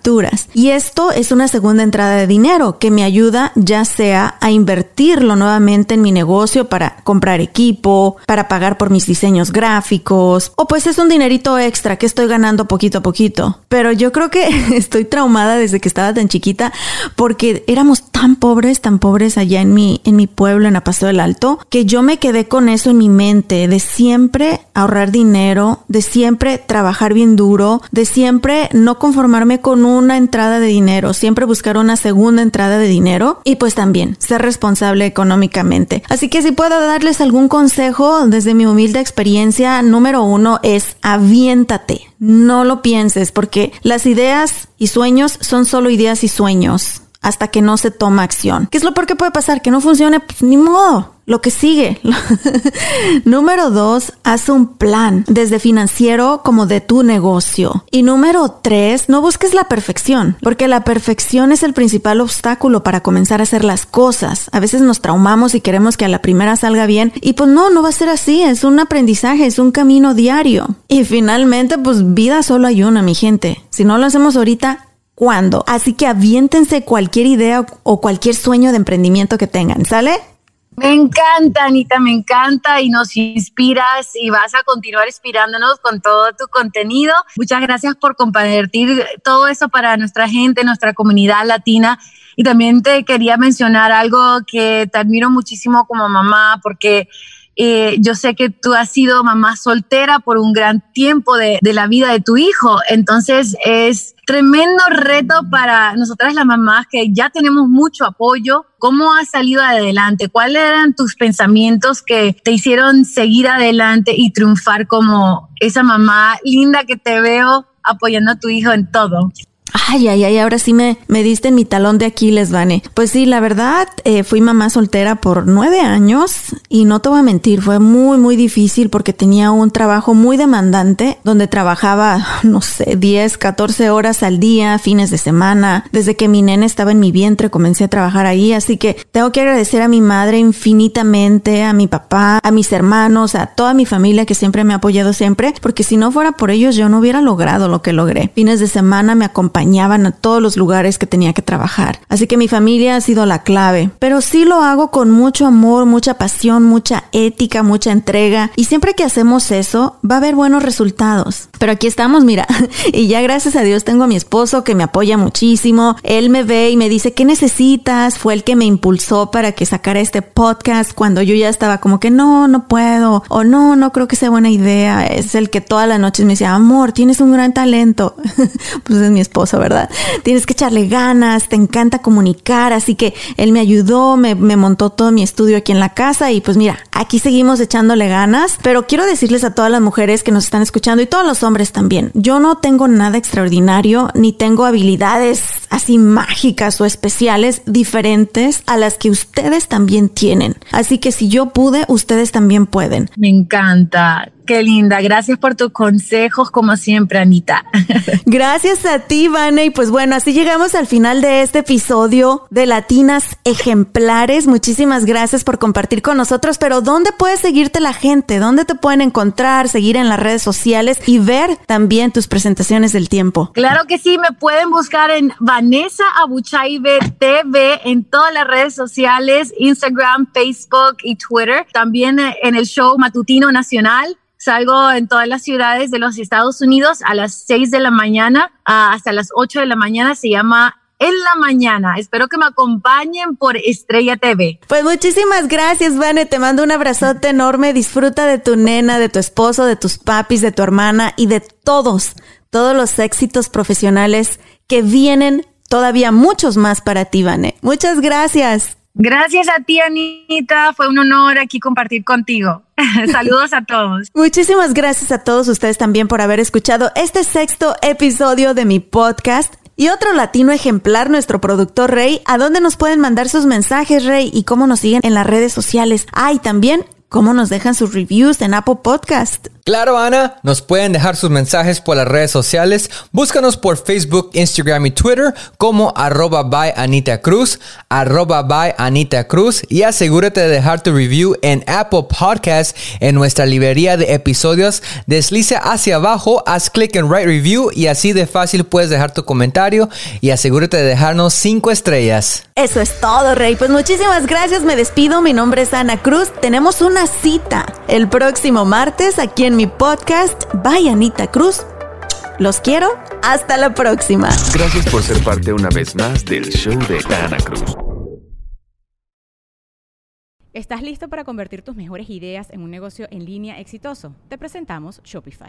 y esto es una segunda entrada de dinero que me ayuda ya sea a invertirlo nuevamente en mi negocio para comprar equipo, para pagar por mis diseños gráficos, o pues es un dinerito extra que estoy ganando poquito a poquito. Pero yo creo que estoy traumada desde que estaba tan chiquita porque éramos tan pobres, tan pobres allá en mi, en mi pueblo, en Apasto del Alto, que yo me quedé con eso en mi mente, de siempre ahorrar dinero, de siempre trabajar bien duro, de siempre no conformarme con una entrada de dinero, siempre buscar una segunda entrada de dinero y pues también ser responsable económicamente. Así que si puedo darles algún consejo desde mi humilde experiencia, número uno es aviéntate. No lo pienses porque las ideas y sueños son solo ideas y sueños hasta que no se toma acción. ¿Qué es lo peor que puede pasar? Que no funcione, pues ni modo. Lo que sigue. número dos, haz un plan, desde financiero como de tu negocio. Y número tres, no busques la perfección, porque la perfección es el principal obstáculo para comenzar a hacer las cosas. A veces nos traumamos y queremos que a la primera salga bien. Y pues no, no va a ser así. Es un aprendizaje, es un camino diario. Y finalmente, pues vida solo hay una, mi gente. Si no lo hacemos ahorita, ¿cuándo? Así que aviéntense cualquier idea o cualquier sueño de emprendimiento que tengan, ¿sale? Me encanta, Anita, me encanta y nos inspiras y vas a continuar inspirándonos con todo tu contenido. Muchas gracias por compartir todo eso para nuestra gente, nuestra comunidad latina. Y también te quería mencionar algo que te admiro muchísimo como mamá, porque eh, yo sé que tú has sido mamá soltera por un gran tiempo de, de, la vida de tu hijo, entonces es tremendo reto para nosotras las mamás que ya tenemos mucho apoyo. ¿Cómo has salido adelante? ¿Cuáles eran tus pensamientos que te hicieron seguir adelante y triunfar como esa mamá linda que te veo apoyando a tu hijo en todo? Ay, ay, ay, ahora sí me, me diste en mi talón de Aquiles, Vane. Pues sí, la verdad, eh, fui mamá soltera por nueve años y no te voy a mentir, fue muy, muy difícil porque tenía un trabajo muy demandante donde trabajaba, no sé, 10, 14 horas al día, fines de semana. Desde que mi nena estaba en mi vientre comencé a trabajar ahí, así que tengo que agradecer a mi madre infinitamente, a mi papá, a mis hermanos, a toda mi familia que siempre me ha apoyado siempre, porque si no fuera por ellos yo no hubiera logrado lo que logré. Fines de semana me acompañaban a todos los lugares que tenía que trabajar. Así que mi familia ha sido la clave. Pero sí lo hago con mucho amor, mucha pasión, mucha ética, mucha entrega. Y siempre que hacemos eso, va a haber buenos resultados. Pero aquí estamos, mira. y ya gracias a Dios tengo a mi esposo que me apoya muchísimo. Él me ve y me dice, ¿qué necesitas? Fue el que me impulsó para que sacara este podcast cuando yo ya estaba como que no, no puedo. O no, no creo que sea buena idea. Es el que todas las noches me decía, amor, tienes un gran talento. pues es mi esposo, ¿verdad? Tienes que echarle ganas, te encanta comunicar, así que él me ayudó, me, me, montó todo mi estudio aquí en la casa y pues mira, aquí seguimos echándole ganas, pero quiero decirles a todas las mujeres que nos están escuchando y todos los hombres también, yo no tengo nada extraordinario ni tengo habilidades así mágicas o especiales diferentes a las que ustedes también tienen. Así que si yo pude, ustedes también pueden. Me encanta. Qué linda. Gracias por tus consejos, como siempre, Anita. Gracias a ti, Vane. Y pues bueno, así llegamos al final de este episodio de Latinas Ejemplares. Muchísimas gracias por compartir con nosotros. Pero ¿dónde puede seguirte la gente? ¿Dónde te pueden encontrar, seguir en las redes sociales y ver también tus presentaciones del tiempo? Claro que sí, me pueden buscar en Vanessa Abuchaibe TV en todas las redes sociales, Instagram, Facebook y Twitter. También en el show Matutino Nacional Salgo en todas las ciudades de los Estados Unidos a las 6 de la mañana hasta las 8 de la mañana. Se llama en la mañana. Espero que me acompañen por Estrella TV. Pues muchísimas gracias, Vane. Te mando un abrazote enorme. Disfruta de tu nena, de tu esposo, de tus papis, de tu hermana y de todos, todos los éxitos profesionales que vienen todavía muchos más para ti, Vane. Muchas gracias. Gracias a ti, Anita. Fue un honor aquí compartir contigo. Saludos a todos. Muchísimas gracias a todos ustedes también por haber escuchado este sexto episodio de mi podcast. Y otro latino ejemplar, nuestro productor Rey, ¿a dónde nos pueden mandar sus mensajes, Rey? Y cómo nos siguen en las redes sociales. Ah, también cómo nos dejan sus reviews en Apple Podcast. Claro, Ana, nos pueden dejar sus mensajes por las redes sociales. Búscanos por Facebook, Instagram y Twitter como arroba by Anita Cruz, arroba by Anita Cruz y asegúrate de dejar tu review en Apple Podcast en nuestra librería de episodios. Deslice hacia abajo, haz clic en Write Review y así de fácil puedes dejar tu comentario y asegúrate de dejarnos cinco estrellas. Eso es todo, Rey. Pues muchísimas gracias, me despido. Mi nombre es Ana Cruz. Tenemos una cita el próximo martes aquí en mi podcast. Bye, Anita Cruz. Los quiero. Hasta la próxima. Gracias por ser parte una vez más del show de Ana Cruz. ¿Estás listo para convertir tus mejores ideas en un negocio en línea exitoso? Te presentamos Shopify.